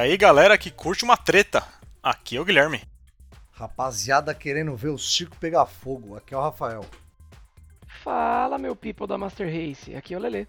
E aí, galera que curte uma treta, aqui é o Guilherme. Rapaziada querendo ver o circo pegar fogo, aqui é o Rafael. Fala, meu people da Master Race, aqui é o Lele.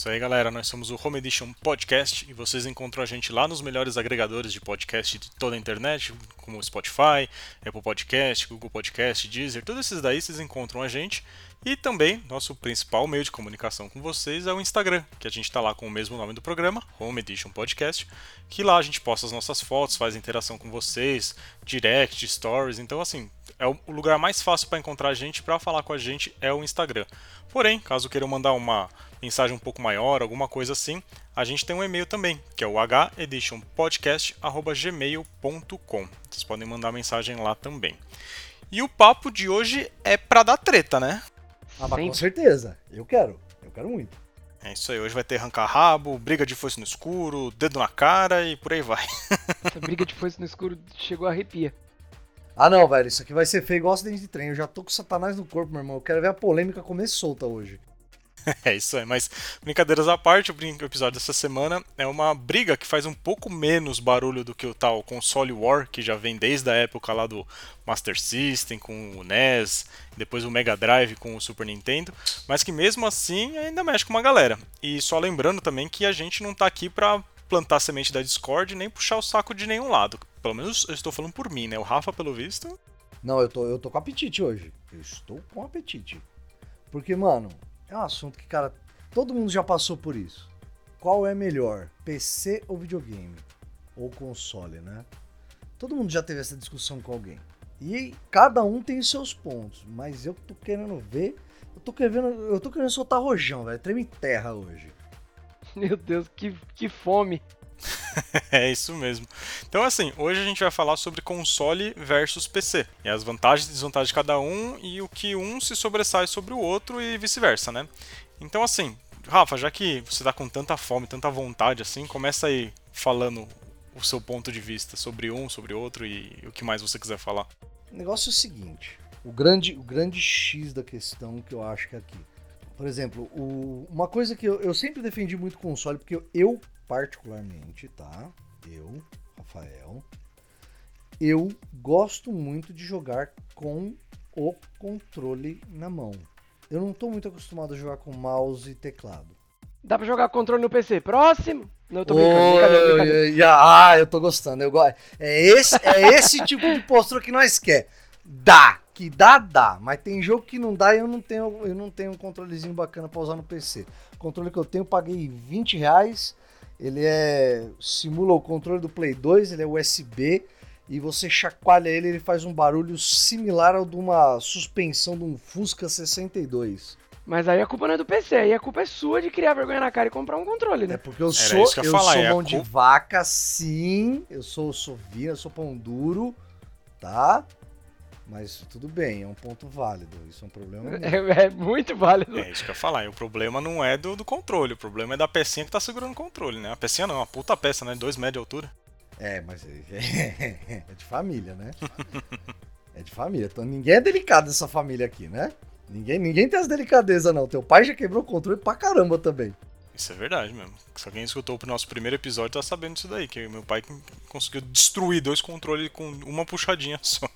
Isso aí, galera. Nós somos o Home Edition Podcast e vocês encontram a gente lá nos melhores agregadores de podcast de toda a internet, como Spotify, Apple Podcast, Google Podcast, Deezer. Todos esses daí vocês encontram a gente. E também, nosso principal meio de comunicação com vocês é o Instagram, que a gente está lá com o mesmo nome do programa, Home Edition Podcast, que lá a gente posta as nossas fotos, faz interação com vocês, direct, stories. Então, assim, é o lugar mais fácil para encontrar a gente, para falar com a gente, é o Instagram. Porém, caso queiram mandar uma mensagem um pouco maior, alguma coisa assim, a gente tem um e-mail também, que é o heditionpodcast.gmail.com. Vocês podem mandar mensagem lá também. E o papo de hoje é para dar treta, né? Ah, mas com certeza. Eu quero. Eu quero muito. É isso aí, hoje vai ter arrancar rabo, briga de foice no escuro, dedo na cara e por aí vai. Essa briga de foice no escuro chegou a arrepia. Ah não, velho, isso aqui vai ser feio igual acidente de trem. Eu já tô com satanás no corpo, meu irmão. Eu quero ver a polêmica comer solta hoje. É isso aí, mas brincadeiras à parte, o episódio dessa semana é uma briga que faz um pouco menos barulho do que o tal console war, que já vem desde a época lá do Master System com o NES, depois o Mega Drive com o Super Nintendo, mas que mesmo assim ainda mexe com uma galera. E só lembrando também que a gente não tá aqui pra plantar semente da Discord nem puxar o saco de nenhum lado. Pelo menos eu estou falando por mim, né? O Rafa, pelo visto. Não, eu tô, eu tô com apetite hoje. Eu estou com apetite. Porque, mano, é um assunto que, cara, todo mundo já passou por isso. Qual é melhor, PC ou videogame? Ou console, né? Todo mundo já teve essa discussão com alguém. E cada um tem seus pontos, mas eu tô querendo ver. Eu tô querendo, eu tô querendo soltar rojão, velho. Treme terra hoje. Meu Deus, que, que fome. é isso mesmo. Então, assim, hoje a gente vai falar sobre console versus PC. E as vantagens e desvantagens de cada um e o que um se sobressai sobre o outro e vice-versa, né? Então, assim, Rafa, já que você tá com tanta fome, tanta vontade assim, começa aí falando o seu ponto de vista sobre um, sobre outro e o que mais você quiser falar. O negócio é o seguinte: o grande, o grande X da questão que eu acho que é aqui. Por exemplo, o, uma coisa que eu, eu sempre defendi muito console, porque eu, eu particularmente, tá? Eu, Rafael, eu gosto muito de jogar com o controle na mão. Eu não tô muito acostumado a jogar com mouse e teclado. Dá pra jogar controle no PC. Próximo! Não, eu tô brincando, brincadeira, brincadeira. Ah, eu tô gostando. Eu gosto. É esse, é esse tipo de postura que nós quer. Dá. Que dá, dá. Mas tem jogo que não dá e eu não tenho, eu não tenho um controlezinho bacana pra usar no PC. O controle que eu tenho, eu paguei 20 reais ele é simula o controle do Play 2, ele é USB e você chacoalha ele, ele faz um barulho similar ao de uma suspensão de um Fusca 62. Mas aí a culpa não é do PC, aí a culpa é sua de criar vergonha na cara e comprar um controle, né? É porque eu sou, eu, eu falar, sou é mão de vaca, sim, eu sou sovina, eu sou pão duro, tá? Mas tudo bem, é um ponto válido. Isso é um problema. É, é, muito válido. É isso que eu ia falar. E o problema não é do, do controle, o problema é da pecinha que tá segurando o controle, né? A pecinha não, é uma puta peça, né? Dois metros de altura. É, mas é, é, é de família, né? é de família. Então ninguém é delicado nessa família aqui, né? Ninguém, ninguém tem as delicadezas, não. Teu pai já quebrou o controle pra caramba também. Isso é verdade mesmo. Se alguém escutou o nosso primeiro episódio, tá sabendo disso daí. Que meu pai conseguiu destruir dois controles com uma puxadinha só.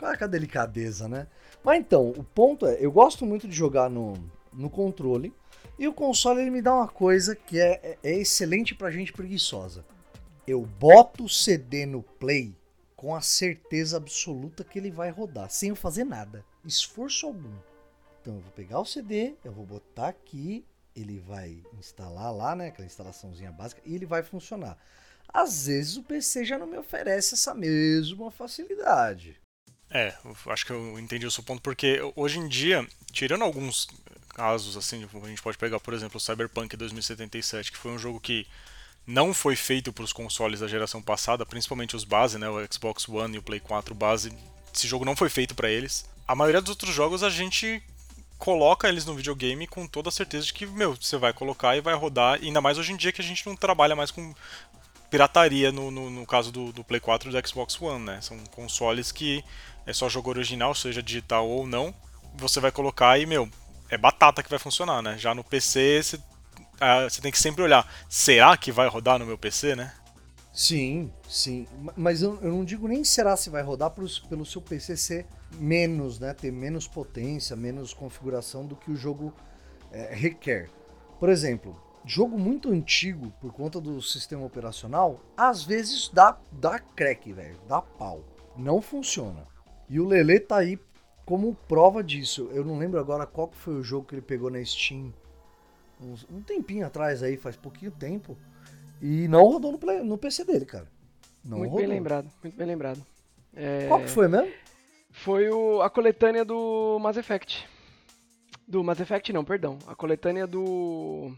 Claro que a delicadeza, né? Mas então, o ponto é, eu gosto muito de jogar no, no controle. E o console ele me dá uma coisa que é, é, é excelente pra gente preguiçosa. Eu boto o CD no play com a certeza absoluta que ele vai rodar, sem eu fazer nada, esforço algum. Então eu vou pegar o CD, eu vou botar aqui, ele vai instalar lá, né, aquela instalaçãozinha básica, e ele vai funcionar. Às vezes o PC já não me oferece essa mesma facilidade. É, acho que eu entendi o seu ponto, porque hoje em dia, tirando alguns casos, assim, a gente pode pegar, por exemplo, o Cyberpunk 2077, que foi um jogo que não foi feito para os consoles da geração passada, principalmente os base, né, o Xbox One e o Play 4 base. Esse jogo não foi feito para eles. A maioria dos outros jogos a gente coloca eles no videogame com toda a certeza de que, meu, você vai colocar e vai rodar, ainda mais hoje em dia que a gente não trabalha mais com pirataria no, no, no caso do, do Play 4 e do Xbox One, né? São consoles que é só jogo original, seja digital ou não, você vai colocar e, meu, é batata que vai funcionar, né? Já no PC, você, ah, você tem que sempre olhar, será que vai rodar no meu PC, né? Sim, sim. Ma- Mas eu, eu não digo nem será se vai rodar pelo seu PC ser menos, né? Ter menos potência, menos configuração do que o jogo é, requer. Por exemplo, jogo muito antigo, por conta do sistema operacional, às vezes dá, dá crack, velho. Dá pau. Não funciona. E o Lele tá aí como prova disso. Eu não lembro agora qual foi o jogo que ele pegou na Steam. uns- um tempinho atrás aí, faz pouquinho tempo. E não rodou no, play- no PC dele, cara. Não muito rodou. bem lembrado, muito bem lembrado. É, Qual que foi mesmo? Foi o, a coletânea do Mass Effect. Do Mass Effect não, perdão. A coletânea do.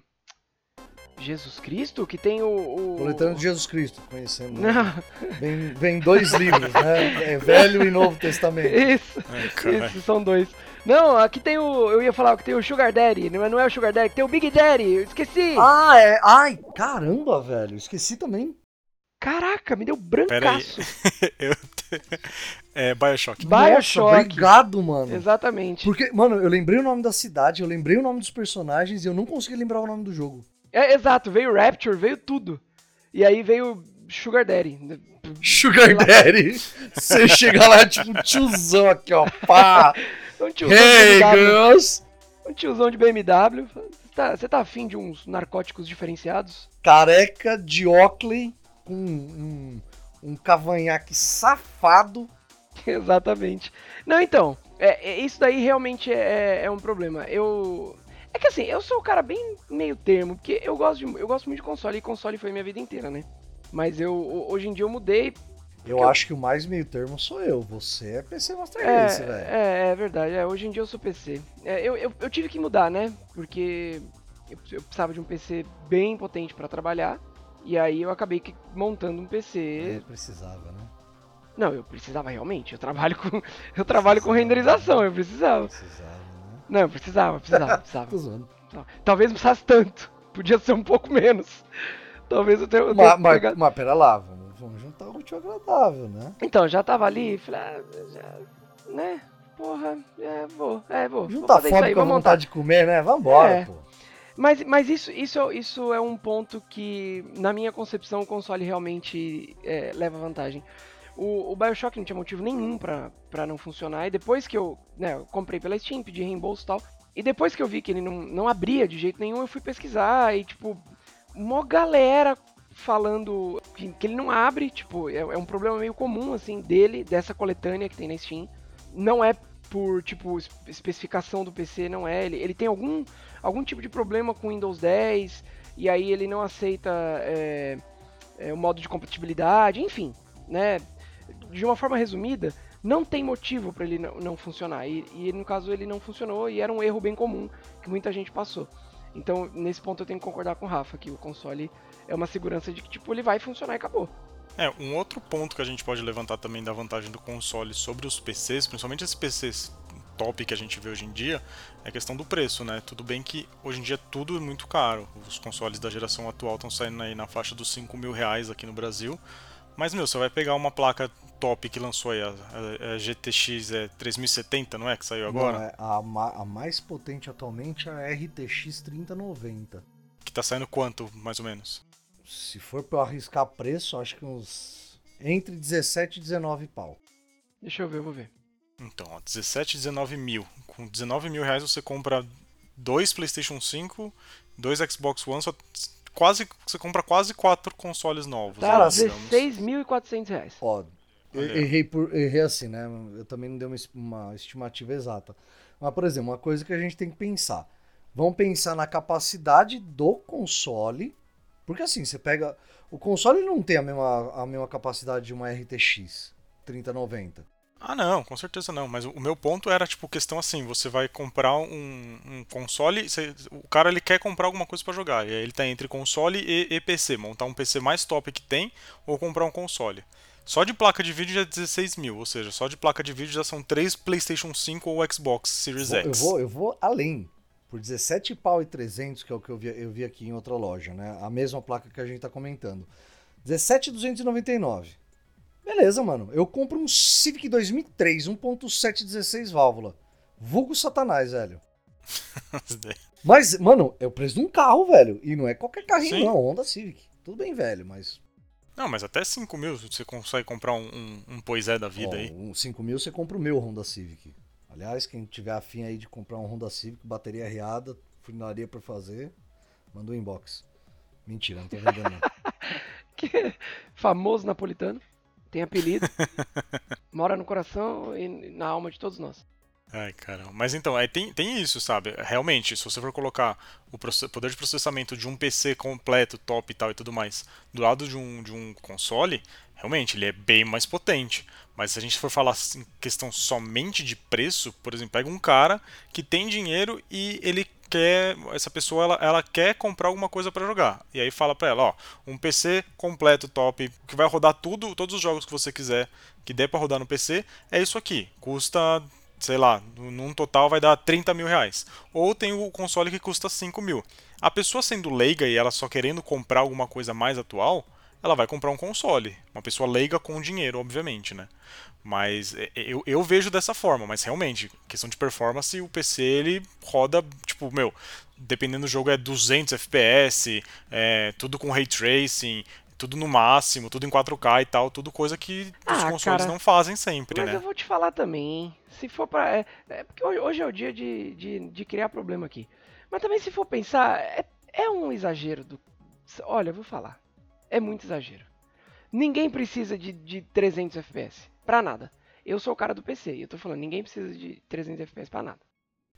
Jesus Cristo? Que tem o. o... Coletânea de Jesus Cristo, conhecendo. né? Não, Vem, vem dois livros, né? É Velho e Novo Testamento. isso, Ai, isso, são dois. Não, aqui tem o. Eu ia falar que tem o Sugar Daddy, não é, não é o Sugar Daddy, tem o Big Daddy, eu esqueci. Ah, é. Ai, caramba, velho. Esqueci também. Caraca, me deu brancaço. Eu É Bioshock. Bioshock. Nossa, obrigado, mano. Exatamente. Porque, mano, eu lembrei o nome da cidade, eu lembrei o nome dos personagens e eu não consegui lembrar o nome do jogo. É, exato, veio Rapture, veio tudo. E aí veio Sugar Daddy. Sugar Daddy. Você chega lá, tipo, um tiozão aqui, ó. Pá. Um tiozão Hey, de BMW. girls. Um tiozão de BMW. Você tá, você tá afim de uns narcóticos diferenciados? Careca de Oakley com um, um cavanhaque safado. Exatamente. Não, então, é, é- isso daí realmente é, é um problema. Eu. É que assim, eu sou um cara bem meio termo, porque eu gosto, de, eu gosto muito de console, e console foi minha vida inteira, né? Mas eu, ho- hoje em dia eu mudei. Eu eu- acho que o mais meio termo sou eu. Você é PC Master É, Race, velho. é, é verdade, é, hoje em dia eu sou PC. É, eu, eu, eu tive que mudar, né? Porque eu, eu precisava de um PC bem potente pra trabalhar. E aí eu acabei montando um PC. É, precisava, né? Não, eu precisava realmente. Eu trabalho com, eu trabalho com renderização, eu precisava. Precisava, né? Não, eu precisava, precisava, precisava. Tô zoando. Talvez não precisasse tanto. Podia ser um pouco menos. Talvez eu tenha. eu tenha Mas, mas, mas pera lá, vamos, vamos juntar o útil agradável, né? Então, já tava ali, falei, ah, já, né? Porra, é, vou, é, vou. vou Juntar fazer fome aí, com a vou montar. vontade de comer, né? Vambora, É. pô. Mas, mas isso, isso, é- isso é um ponto que, na minha concepção, o console realmente é, leva vantagem. O, o Bioshock não tinha motivo nenhum pra não funcionar, e depois que eu, né, eu comprei pela Steam, pedi reembolso e tal, e depois que eu vi que ele não, não abria de jeito nenhum, eu fui pesquisar, e tipo, mó galera falando que, que ele não abre, tipo, é, é um problema meio comum, assim, dele, dessa coletânea que tem na Steam. Não é por, tipo, es- especificação do PC, não é. Ele, ele tem algum, algum tipo de problema com Windows 10, e aí ele não aceita é, é, o modo de compatibilidade, enfim, né? De uma forma resumida, não tem motivo para ele não, não funcionar. E, e no caso ele não funcionou e era um erro bem comum que muita gente passou. Então, nesse ponto eu tenho que concordar com o Rafa, que o console é uma segurança de que, tipo, ele vai funcionar e acabou. É, um outro ponto que a gente pode levantar também da vantagem do console sobre os PCs, principalmente esses PCs top que a gente vê hoje em dia, é a questão do preço, né? Tudo bem que hoje em dia tudo é muito caro. Os consoles da geração atual estão saindo aí na faixa dos 5 mil reais aqui no Brasil. Mas, meu, você vai pegar uma placa top que lançou aí, a, a- a GTX é 3070, não é? Que saiu agora? Não, é a, ma- a mais potente atualmente é a RTX 3090. Que tá saindo quanto, mais ou menos? Se for pra eu arriscar preço, acho que uns. Entre 17 e 19 pau. Deixa eu ver, eu vou ver. Então, ó, 17, 19 mil. Com 19 mil reais você compra dois PlayStation 5, dois Xbox One, só quase, você compra quase quatro consoles novos. Tá, né, digamos. 16.400 reais. Ó, eu errei, por, errei assim, né? Eu também não dei uma, uma estimativa exata. Mas, por exemplo, uma coisa que a gente tem que pensar. Vamos pensar na capacidade do console. Porque assim, você pega. O console não tem a mesma, a mesma capacidade de uma RTX 3090. Ah, não, com certeza não. Mas o meu ponto era, tipo, questão assim, você vai comprar um, um console, você- o cara ele quer comprar alguma coisa pra jogar, e aí ele tá entre console e, e PC, montar um PC mais top que tem, ou comprar um console. Só de placa de vídeo já é 16 mil, ou seja, só de placa de vídeo já são três PlayStation 5 ou Xbox Series Vou- eu, X. vou, eu vou além. Por 17 pau e 300, que é o que eu vi, eu vi aqui em outra loja, né? A mesma placa que a gente tá comentando. 17,299. Beleza, mano. Eu compro um Civic 2003, 1.716 válvula. Vulgo satanás, velho. Mas, mano, é o preço de um carro, velho. E não é qualquer carrinho, Sim. não. Honda Civic. Tudo bem, velho, mas. Não, mas até 5 mil você consegue comprar um, um, um Poisé da vida Ó, aí. Um 5 mil você compra o meu Honda Civic. Aliás, quem tiver afim aí de comprar um Honda Civic, bateria riada, funilaria por fazer, manda um inbox. Mentira, não tô vendendo não. Que- Famoso napolitano, tem apelido, mora no coração e na alma de todos nós. Ai, caramba. Mas então, aí tem, tem isso, sabe? Realmente, se você for colocar o poder de processamento de um PC completo, top e tal e tudo mais, do lado de um, de um console, realmente, ele é bem mais potente. Mas se a gente for falar em questão somente de preço, por exemplo, pega um cara que tem dinheiro e ele quer, essa pessoa ela, ela quer comprar alguma coisa para jogar. E aí fala para ela, ó, um PC completo top, que vai rodar tudo, todos os jogos que você quiser, que der para rodar no PC, é isso aqui. Custa sei lá, num total vai dar 30 mil reais. Ou tem o console que custa 5 mil. A pessoa sendo leiga e ela só querendo comprar alguma coisa mais atual, ela vai comprar um console. Uma pessoa leiga com dinheiro, obviamente, né? Mas é, eu, eu vejo dessa forma, mas realmente, questão de performance, o PC ele roda, tipo, meu, dependendo do jogo é 200 FPS, é, tudo com ray tracing, tudo no máximo, tudo em 4K e tal, tudo coisa que os Ah, consoles cara, não fazem sempre, Mas né? eu vou te falar também? Se for pra. É, é porque hoje, hoje é o dia de, de, de criar problema aqui. Mas também, se for pensar, é, é um exagero do. Olha, eu vou falar. É muito exagero. Ninguém precisa de, de 300 FPS. Pra nada. Eu sou o cara do PC e eu tô falando, ninguém precisa de 300 FPS pra nada.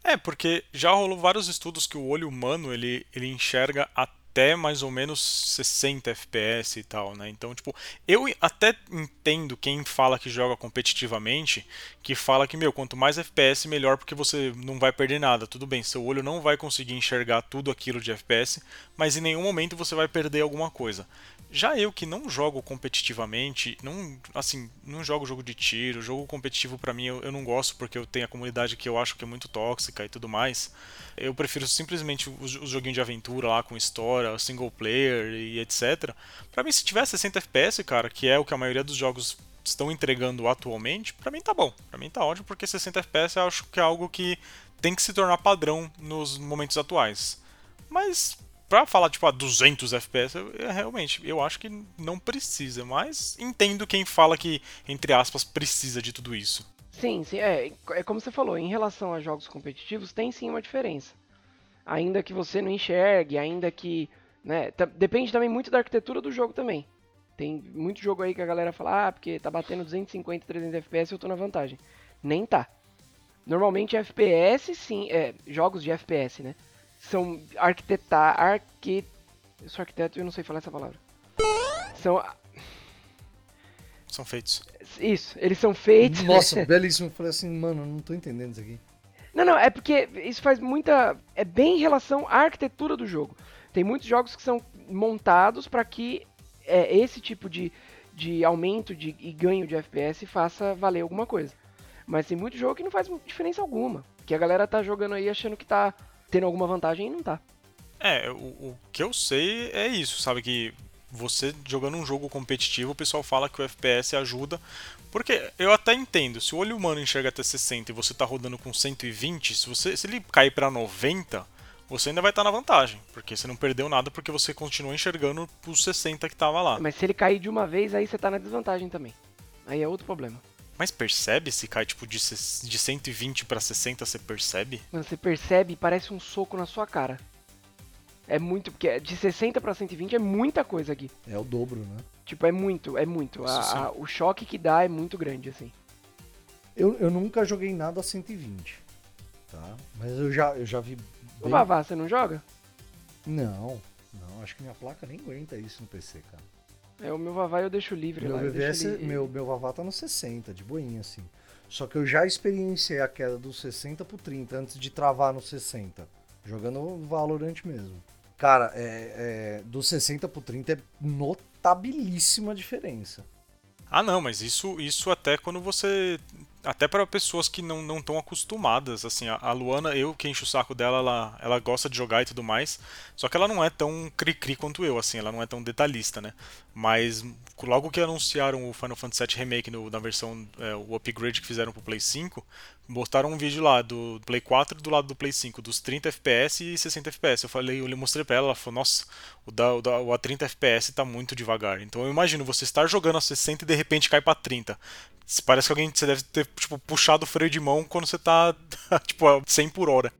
É, porque já rolou vários estudos que o olho humano ele, ele enxerga até mais ou menos 60 FPS e tal, né? Então, tipo, eu até entendo quem fala que joga competitivamente, que fala que, meu, quanto mais FPS, melhor, porque você não vai perder nada. Tudo bem, seu olho não vai conseguir enxergar tudo aquilo de FPS, mas em nenhum momento você vai perder alguma coisa. Já eu que não jogo competitivamente, não, assim, não jogo jogo de tiro, jogo competitivo pra mim eu, eu não gosto porque eu tenho a comunidade que eu acho que é muito tóxica e tudo mais. Eu prefiro simplesmente os, os joguinhos de aventura lá com história, single player e etc. Pra mim se tiver 60 FPS, cara, que é o que a maioria dos jogos estão entregando atualmente, pra mim tá bom. Pra mim tá ótimo porque 60 FPS eu acho que é algo que tem que se tornar padrão nos momentos atuais. Mas Pra falar, tipo, a 200 FPS, eu, eu, realmente, eu acho que não precisa, mas entendo quem fala que, entre aspas, precisa de tudo isso. Sim, sim, é, é como você falou, em relação a jogos competitivos, tem sim uma diferença. Ainda que você não enxergue, ainda que. Né, depende também muito da arquitetura do jogo também. Tem muito jogo aí que a galera fala, ah, porque tá batendo 250, 300 FPS eu tô na vantagem. Nem tá. Normalmente FPS, sim, é, jogos de FPS, né? São arquitetar, arqui... Eu sou arquiteto e eu não sei falar essa palavra. São, São feitos. isso, eles são feitos... Nossa, belíssimo. Eu falei assim, mano, eu não tô entendendo isso aqui. Não, não, é porque isso faz muita. É bem em relação à arquitetura do jogo. Tem muitos jogos que são montados para que é, esse tipo de, de aumento de, e ganho de FPS faça valer alguma coisa. Mas tem muito jogo que não faz diferença alguma. Que a galera tá jogando aí achando que tá tendo alguma vantagem e não tá. É, o, o que eu sei é isso, sabe? Que você jogando um jogo competitivo, o pessoal fala que o FPS ajuda. Porque eu até entendo, se o olho humano enxerga até 60 e você tá rodando com 120, se, você, se ele cair pra 90, você ainda vai estar na vantagem. Porque você não perdeu nada porque você continua enxergando os 60 que tava lá. Mas se ele cair de uma vez, aí você tá na desvantagem também. Aí é outro problema. Mas percebe se cai tipo de, de 120 pra 60, você percebe? Quando você percebe, parece um soco na sua cara. É muito, porque de 60 pra 120 é muita coisa aqui. É o dobro, né? Tipo, é muito, é muito. A- a- o choque que dá é muito grande, assim. Eu, eu nunca joguei nada a 120, tá? Mas eu já, eu já vi. O bem- Vavá, você não joga? Não, não, acho que minha placa nem aguenta isso no PC, cara. É, o meu Vavá eu deixo livre Meu lá. eu VVS, deixo ele- meu, meu Vavá tá no 60, de boinha, assim. Só que eu já experienciei a queda do 60 pro 30 antes de travar no 60. Jogando Valorant mesmo. Cara, é, é, do 60 pro 30 é notabilíssima diferença. Ah, não, mas isso, isso até quando você. Até para pessoas que não não estão acostumadas. Assim, a, a Luana, eu que encho o saco dela, ela, ela gosta de jogar e tudo mais. Só que ela não é tão cri-cri quanto eu, assim, ela não é tão detalhista, né? Mas logo que anunciaram o Final Fantasy VII Remake no- na versão, é, o upgrade que fizeram pro Play 5, botaram um vídeo lá do Play 4 do lado do Play 5, dos 30 FPS e 60 FPS. Eu falei, eu mostrei pra ela, ela falou, nossa, o da, o da o a 30 FPS tá muito devagar. Então eu imagino você estar jogando a 60 e de repente cai pra 30. Parece que alguém você deve ter tipo, puxado o freio de mão quando você tá tipo a 100 por hora.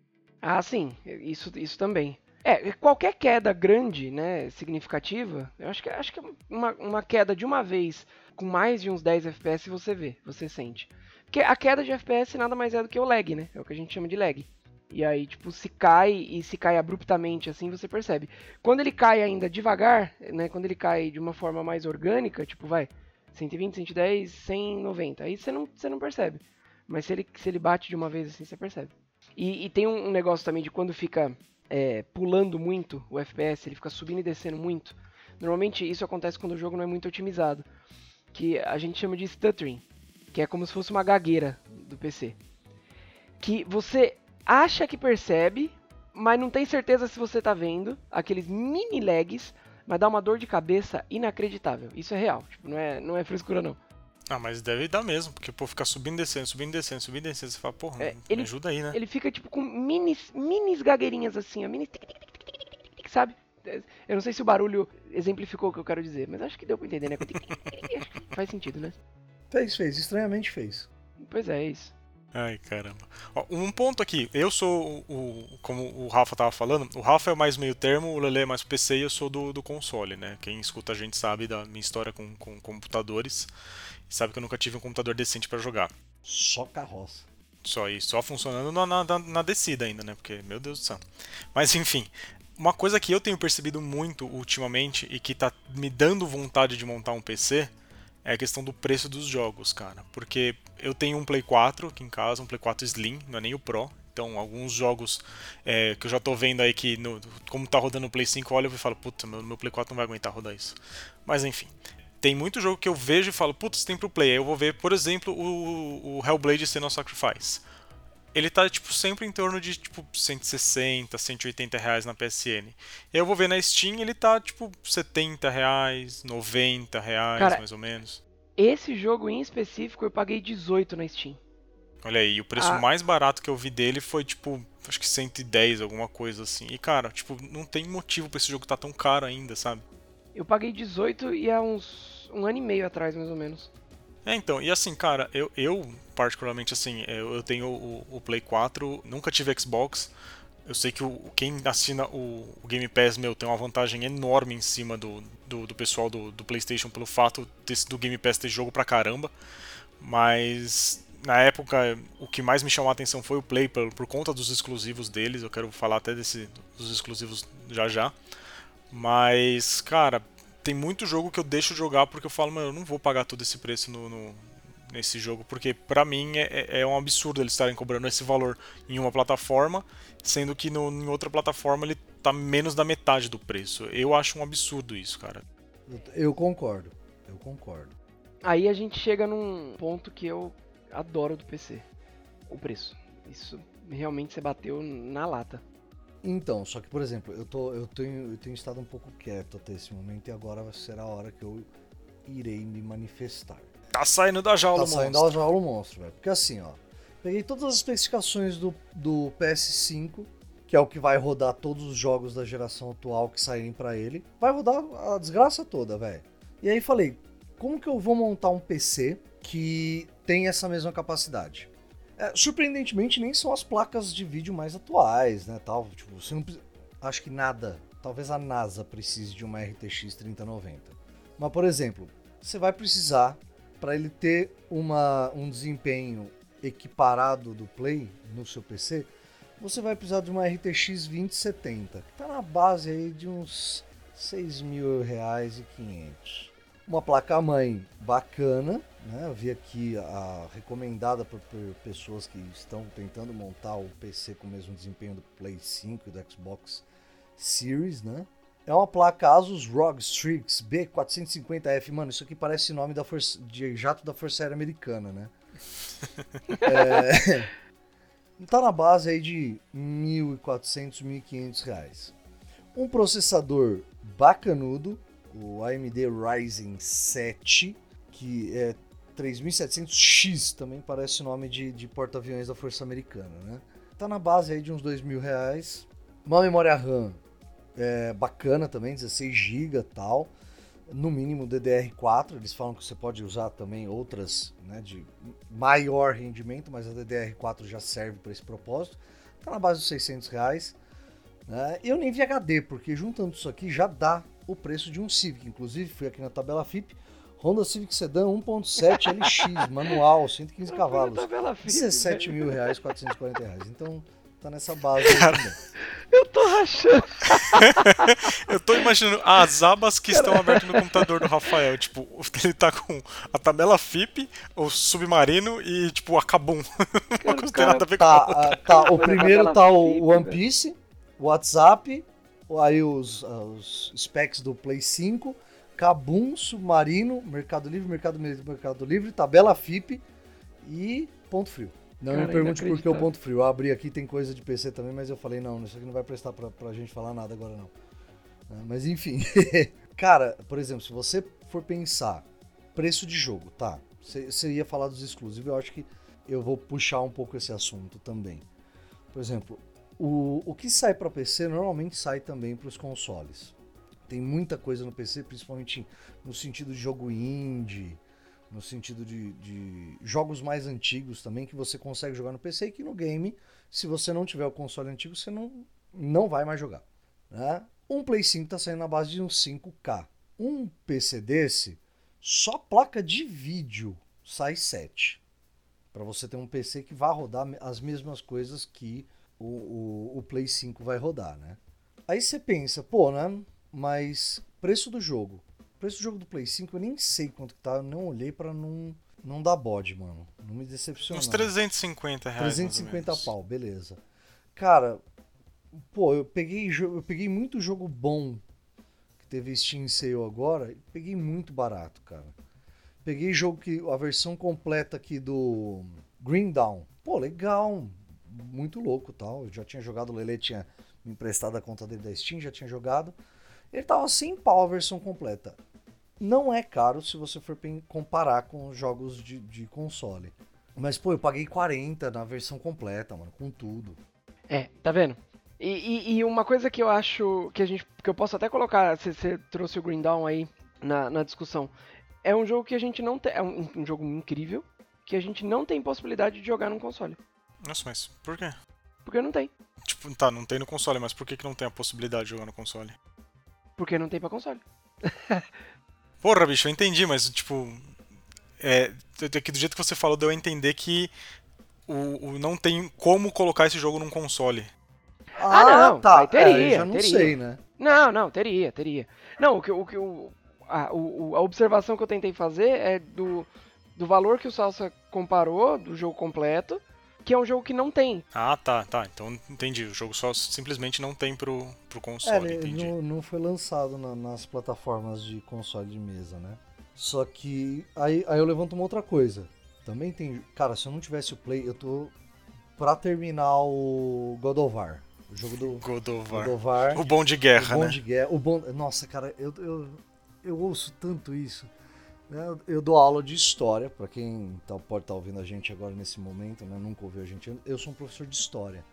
Ah, sim, isso, isso também. É, qualquer queda grande, né, significativa, eu acho que, acho que uma, uma queda de uma vez com mais de uns 10 FPS você vê, você sente. Porque a queda de FPS nada mais é do que o lag, né? É o que a gente chama de lag. E aí, tipo, se cai e se cai abruptamente assim, você percebe. Quando ele cai ainda devagar, né? Quando ele cai de uma forma mais orgânica, tipo, vai 120, 110, 190, aí você não, você não percebe. Mas se ele, se ele bate de uma vez assim, você percebe. E, e tem um, negócio também de quando fica é, pulando muito o FPS, ele fica subindo e descendo muito. Normalmente isso acontece quando o jogo não é muito otimizado. Que a gente chama de stuttering que é como se fosse uma gagueira do PC. Que você acha que percebe, mas não tem certeza se você tá vendo aqueles mini lags, mas dá uma dor de cabeça inacreditável. Isso é real, tipo, não é, não é frescura não. Ah, mas deve dar mesmo, porque pô, ficar subindo, descendo, subindo, descendo, subindo, descendo, você fala, porra, é, ele, ajuda aí, né? Ele fica tipo com minis, minis gagueirinhas assim, ó, mini sabe? Eu não sei se o barulho exemplificou o que eu quero dizer, mas acho que deu pra entender, né? Faz sentido, né? Fez, fez, estranhamente fez. Pois é, é isso. Ai, caramba. Ó, um ponto aqui, eu sou o, como o Rafa tava falando, o Rafa é mais meio termo, o Lele é mais PC e eu sou do, do console, né? Quem escuta a gente sabe da minha história com, com computadores, sabe que eu nunca tive um computador decente para jogar. Só carroça. Só isso, só funcionando na, na, na descida ainda, né? Porque, meu Deus do céu. Mas enfim, uma coisa que eu tenho percebido muito ultimamente e que tá me dando vontade de montar um PC é a questão do preço dos jogos, cara. Porque eu tenho um Play 4 aqui em casa, um Play 4 Slim, não é nem o Pro. Então, alguns jogos é, que eu já tô vendo aí que, no, como tá rodando o Play 5, olha e falo, puta, meu, meu Play 4 não vai aguentar rodar isso. Mas enfim, tem muito jogo que eu vejo e falo, putz, tem pro Play. Aí eu vou ver, por exemplo, o, o Hellblade Senua Sacrifice ele tá tipo sempre em torno de tipo 160, 180 reais na PSN. Eu vou ver na Steam, ele tá tipo 70 reais, 90 reais, Cara, mais ou menos. Esse jogo em específico eu paguei 18 na Steam. Olha aí, o preço ah. mais barato que eu vi dele foi tipo, acho que 110, alguma coisa assim. E cara, tipo, não tem motivo para esse jogo estar tá tão caro ainda, sabe? Eu paguei 18 e há uns um ano e meio atrás, mais ou menos. É, então, e assim, cara, eu, eu particularmente, assim, eu, eu tenho o, o, Play 4, nunca tive Xbox. Eu sei que o, quem assina o, o, Game Pass, meu, tem uma vantagem enorme em cima do, do, do pessoal do, do, PlayStation pelo fato desse, do Game Pass ter jogo pra caramba. Mas na época, o que mais me chamou a atenção foi o Play por, por conta dos exclusivos deles. Eu quero falar até desse, dos exclusivos já já. Mas, cara, tem muito jogo que eu deixo jogar porque eu falo, mano, eu não vou pagar todo esse preço no, no nesse jogo, porque para mim é, é, é, um absurdo eles estarem cobrando esse valor em uma plataforma, sendo que no, em outra plataforma ele tá menos da metade do preço. Eu acho um absurdo isso, cara. Eu concordo, eu concordo. Aí a gente chega num ponto que eu adoro do PC: o preço. Isso realmente você bateu na lata. Então, só que, por exemplo, eu, tô, eu, tenho, eu tenho estado um pouco quieto até esse momento e agora será a hora que eu irei me manifestar. Tá saindo da jaula, Tá saindo da jaula o monstro, velho. Porque assim, ó, peguei todas as especificações do, do PS5, que é o que vai rodar todos os jogos da geração atual que saírem para ele. Vai rodar a desgraça toda, velho. E aí falei, como que eu vou montar um PC que tem essa mesma capacidade? É, surpreendentemente, nem são as placas de vídeo mais atuais, né? Tal. Tipo, você não Acho que nada. Talvez a NASA precise de uma RTX 3090. Mas, por exemplo, você vai precisar, para ele ter uma, um desempenho equiparado do Play no seu PC, você vai precisar de uma RTX 2070, que está na base aí de uns 6 mil reais e 500. Uma placa-mãe bacana, né? Eu vi aqui a recomendada por, por, pessoas que estão tentando montar o PC com o mesmo desempenho do Play 5 e do Xbox Series, né? É uma placa Asus ROG Strix B450F. Mano, isso aqui parece nome da força, de jato da Força Aérea Americana, né? é, tá na base aí de 1.400, 1.500 reais. Um processador bacanudo, o AMD Ryzen 7, que é 3700X também parece nome de, de porta-aviões da Força Americana, né? Tá na base aí de uns dois mil reais. Uma memória RAM é, bacana também, 16 GB tal. No mínimo DDR4, eles falam que você pode usar também outras né, de maior rendimento, mas a DDR4 já serve para esse propósito. Tá na base dos 600 reais. Né? Eu nem vi HD, porque juntando isso aqui já dá o preço de um Civic. Inclusive, fui aqui na tabela FIP, Honda Civic Sedan 1.7 LX, manual, 115 cavalos. 17 mil reais, 440 reais. Então, tá nessa base Cara, Eu tô rachando. eu tô imaginando as abas que estão abertas no computador do Rafael. Tipo, ele tá com a tabela FIP, o submarino e, tipo, a Kabum. Não tem cara, nada a ver Tá, com a outra. ah, tá, o primeiro tá o One. Piece, o WhatsApp, aí os, ah, os specs do Play 5, Kabum, Submarino, Mercado Livre, Mercado Livre, Mercado Livre, tabela FIP e ponto frio. Não Cara, me pergunte por que o ponto frio. Eu abri aqui, tem coisa de PC também, mas eu falei, não, isso aqui não vai prestar pra, pra gente falar nada agora não. Ah, Mas enfim. Cara, por exemplo, se você for pensar preço de jogo, tá? Você você ia falar dos exclusivos, eu acho que eu vou puxar um pouco esse assunto também. Por exemplo, o, o que sai para PC normalmente sai também para os consoles. Tem muita coisa no PC, principalmente no sentido de jogo indie, no sentido de, de jogos mais antigos também, que você consegue jogar no PC e que no game, se você não tiver o console antigo, você não, não vai mais jogar. Né? Um Play 5 está saindo na base de um 5K. Um PC desse, só placa de vídeo sai 7. Para você ter um PC que vá rodar as mesmas coisas que o, o, o Play 5 vai rodar, né? Aí você pensa, pô, né? Mas preço do jogo. Preço do jogo do Play 5 eu nem sei quanto que tá, eu não olhei para não, não dar bode, mano. Não me decepcionar. Uns 350 reais. mais ou 350 menos. pau, beleza. Cara, pô, eu peguei, eu peguei muito jogo bom que teve Steam Sale agora e peguei muito barato, cara. Peguei jogo que a versão completa aqui do Green Dawn. Pô, legal, muito louco, tal. Eu já tinha jogado, o Lele tinha me emprestado a conta dele da Steam, já tinha jogado. Ele tava sem pau a versão completa. Não é caro se você for comparar com os jogos de, de console. Mas, pô, eu paguei 40 na versão completa, mano, com tudo. É, tá vendo? E, e- e uma coisa que eu acho que a gente. que eu posso até colocar, se você trouxe o Green Dawn aí na, na discussão. É um jogo que a gente não tem. É um, um jogo incrível que a gente não tem possibilidade de jogar num console. Nossa, mas por quê? Porque não tem. Tipo, tá, não tem no console, mas por que, que não tem a possibilidade de jogar no console? Porque não tem pra console. Porra, bicho, eu entendi, mas tipo. É, é que do jeito que você falou, deu a entender que o, o não tem como colocar esse jogo num console. Ah, não, tá. teria, é, eu já não teria. sei, né? Não, não, teria, teria. Não, o que, o, que o, a, o- a observação que eu tentei fazer é do, do valor que o Salsa comparou do jogo completo, que é um jogo que não tem. Ah, tá, tá. Então entendi. O jogo só simplesmente não tem pro, pro É, console, ele entendi. não, não foi lançado na- nas plataformas de console de mesa, né? Só que aí, aí eu levanto uma outra coisa. Também tem. Cara, se eu não tivesse o Play, eu tô pra terminar o God of War. O jogo do God of War. God of War. O bom de guerra, o bom né? de guerra. O bom, nossa, cara, eu, eu, eu ouço tanto isso. Né? Eu- dou aula de história, pra quem tá, pode estar ouvindo a gente agora nesse momento, né? Nunca ouviu a gente. Eu sou um professor de história.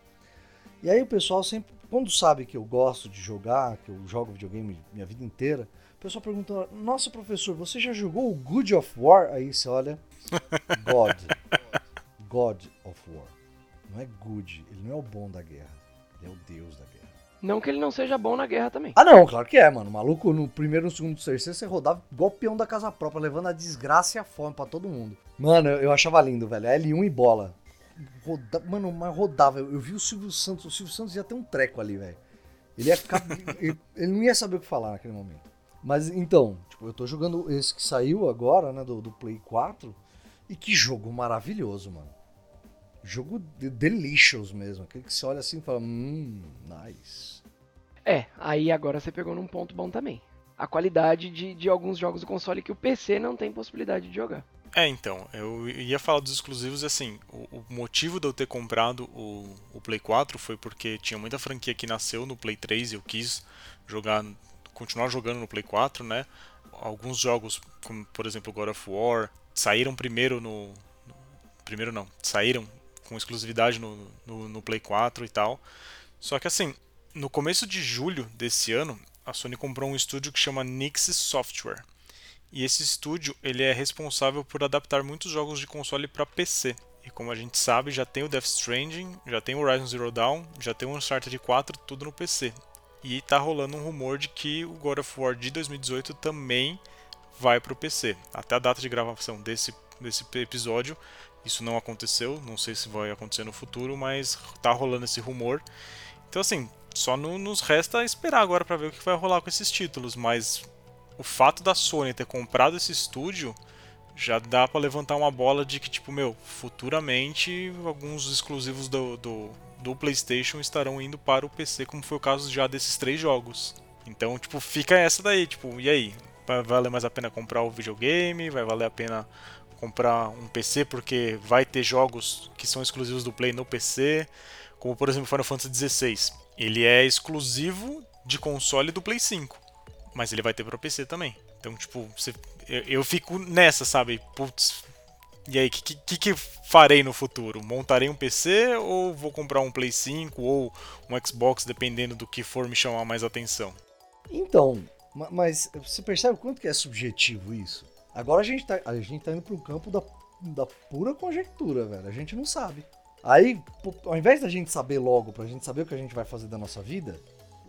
E aí o pessoal sempre, quando sabe que eu gosto de jogar, que eu jogo videogame minha vida inteira, o pessoal pergunta: Nossa, professor, você já jogou o Good of War? Aí você olha, God. God of War. Não é good, ele não é o bom da guerra. Ele é o Deus da guerra. Não que ele não seja bom na guerra também. Ah, não, claro que é, mano. Maluco, no primeiro, no segundo, no terceiro, você rodava igual peão da casa própria, levando a desgraça e a fome pra todo mundo. Mano, eu, eu achava lindo, velho. L1 e bola. Roda... Mano, mas rodava. Eu, eu vi o Silvio Santos. O Silvio Santos ia ter um treco ali, velho. Ele ia ficar. ele, ele não ia saber o que falar naquele momento. Mas então, tipo, eu tô jogando esse que saiu agora, né, do, do Play 4. E que jogo maravilhoso, mano. Jogo de- delicious mesmo. Aquele que você olha assim e fala, hum, nice. É, aí agora você pegou num ponto bom também. A qualidade de, de alguns jogos do console que o PC não tem possibilidade de jogar. É, então, eu ia falar dos exclusivos assim. O, o motivo de eu ter comprado o, o Play 4 foi porque tinha muita franquia que nasceu no Play 3 e eu quis jogar, continuar jogando no Play 4, né? Alguns jogos, como por exemplo God of War, saíram primeiro no, no, Primeiro não, saíram com exclusividade no, no, no Play 4 e tal. Só que assim, no começo de julho desse ano, a Sony comprou um estúdio que chama Nix Software. E esse estúdio ele é responsável por adaptar muitos jogos de console para PC. E como a gente sabe, já tem o Death Stranding, já tem o Horizon Zero Dawn, já tem o Uncharted 4, tudo no PC. E tá rolando um rumor de que o God of War de 2018 também vai para o PC. Até a data de gravação desse, desse episódio, isso não aconteceu, não sei se vai acontecer no futuro, mas tá rolando esse rumor. Então assim, só no, nos resta esperar agora para ver o que vai rolar com esses títulos, mas o fato da Sony ter comprado esse estúdio já dá para levantar uma bola de que, tipo, meu, futuramente alguns exclusivos do, do, do, PlayStation estarão indo para o PC, como foi o caso já desses três jogos. Então, tipo, fica essa daí, tipo, e aí? Vai valer mais a pena comprar o videogame? Vai valer a pena comprar um PC porque vai ter jogos que são exclusivos do Play no PC? Como, por exemplo, Final Fantasy XVI. Ele é exclusivo de console do Play 5, mas ele vai ter para PC também. Então, tipo, você eu, eu fico nessa, sabe? Putz, e aí, o que, que, que, farei no futuro? Montarei um PC ou vou comprar um Play 5 ou um Xbox, dependendo do que for me chamar mais atenção? Então, mas você percebe o quanto que é subjetivo isso? Agora a gente tá, a gente tá indo para um campo da, da pura conjectura, velho. A gente não sabe. Aí, ao invés da gente saber logo, pra gente saber o que a gente vai fazer da nossa vida,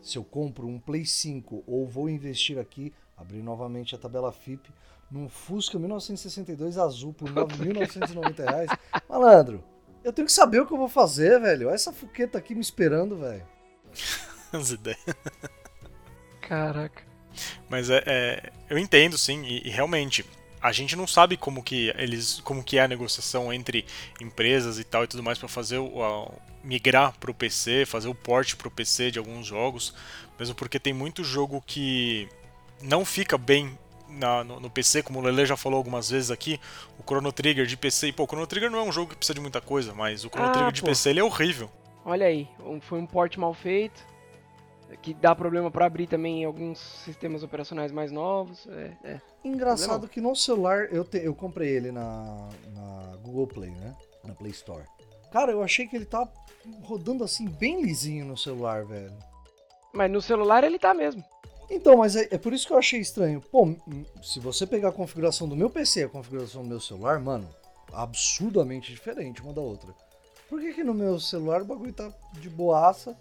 se eu compro um Play 5 ou vou investir aqui, abrir novamente a tabela FIP, num Fusca 1962 azul por 9.990 reais. Malandro, eu tenho que saber o que eu vou fazer, velho. Olha essa fuqueta aqui me esperando, velho. As ideias. Caraca. Mas é, é, eu entendo, sim, e, e, realmente a gente não sabe como que eles, como que é a negociação entre empresas e tal e tudo mais para fazer o a, migrar para o PC, fazer o port para o PC de alguns jogos, mesmo porque tem muito jogo que não fica bem na, no, no, PC, como o Lele já falou algumas vezes aqui, o Chrono Trigger de PC. E, pô, o Chrono Trigger não é um jogo que precisa de muita coisa, mas o Chrono ah, Trigger de PC ele é horrível. Olha aí, foi um port mal feito, que dá problema para abrir também em alguns sistemas operacionais mais novos. É, é. Engraçado que no celular, eu, te, eu comprei ele na, na Google Play, né? Na Play Store. Cara, eu achei que ele tá rodando assim bem lisinho no celular, velho. Mas no celular ele tá mesmo. Então, mas é, é, por isso que eu achei estranho. Pô, se você pegar a configuração do meu PC e a configuração do meu celular, mano, absurdamente diferente uma da outra. Por que, que no meu celular o bagulho tá de boaça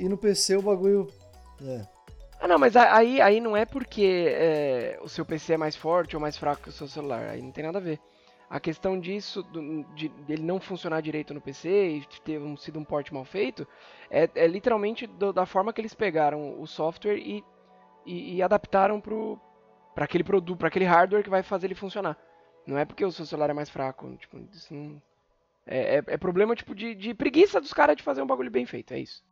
e no PC o bagulho. É. Ah, não, mas aí, aí não é porque é, o seu PC é mais forte ou mais fraco que o seu celular. Aí não tem nada a ver. A questão disso, de, dele não funcionar direito no PC e ter um, sido um port mal feito, é, é literalmente do, da forma que eles pegaram o software e e, e adaptaram para aquele produto, para aquele hardware que vai fazer ele funcionar. Não é porque o seu celular é mais fraco, tipo, não... é, é, é, problema tipo de, de preguiça dos caras de fazer um bagulho bem feito, é isso.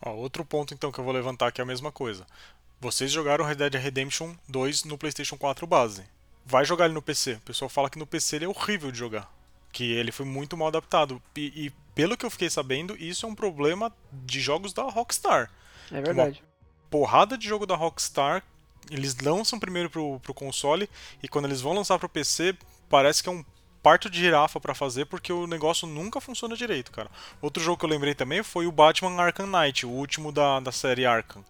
Ó, outro ponto então que eu vou levantar que é a mesma coisa. Vocês jogaram Red Dead Redemption 2 no PlayStation 4 base. Vai jogar ele no PC. O pessoal fala que no PC ele é horrível de jogar. Que ele foi muito mal adaptado. E, e pelo que eu fiquei sabendo, isso é um problema de jogos da Rockstar. É verdade porrada de jogo da Rockstar. Eles lançam primeiro pro, pro console e quando eles vão lançar pro PC, parece que é um parto de girafa para fazer porque o negócio nunca funciona direito, cara. Outro jogo que eu lembrei também foi o Batman Arkham Knight, o último da, da série Arkham.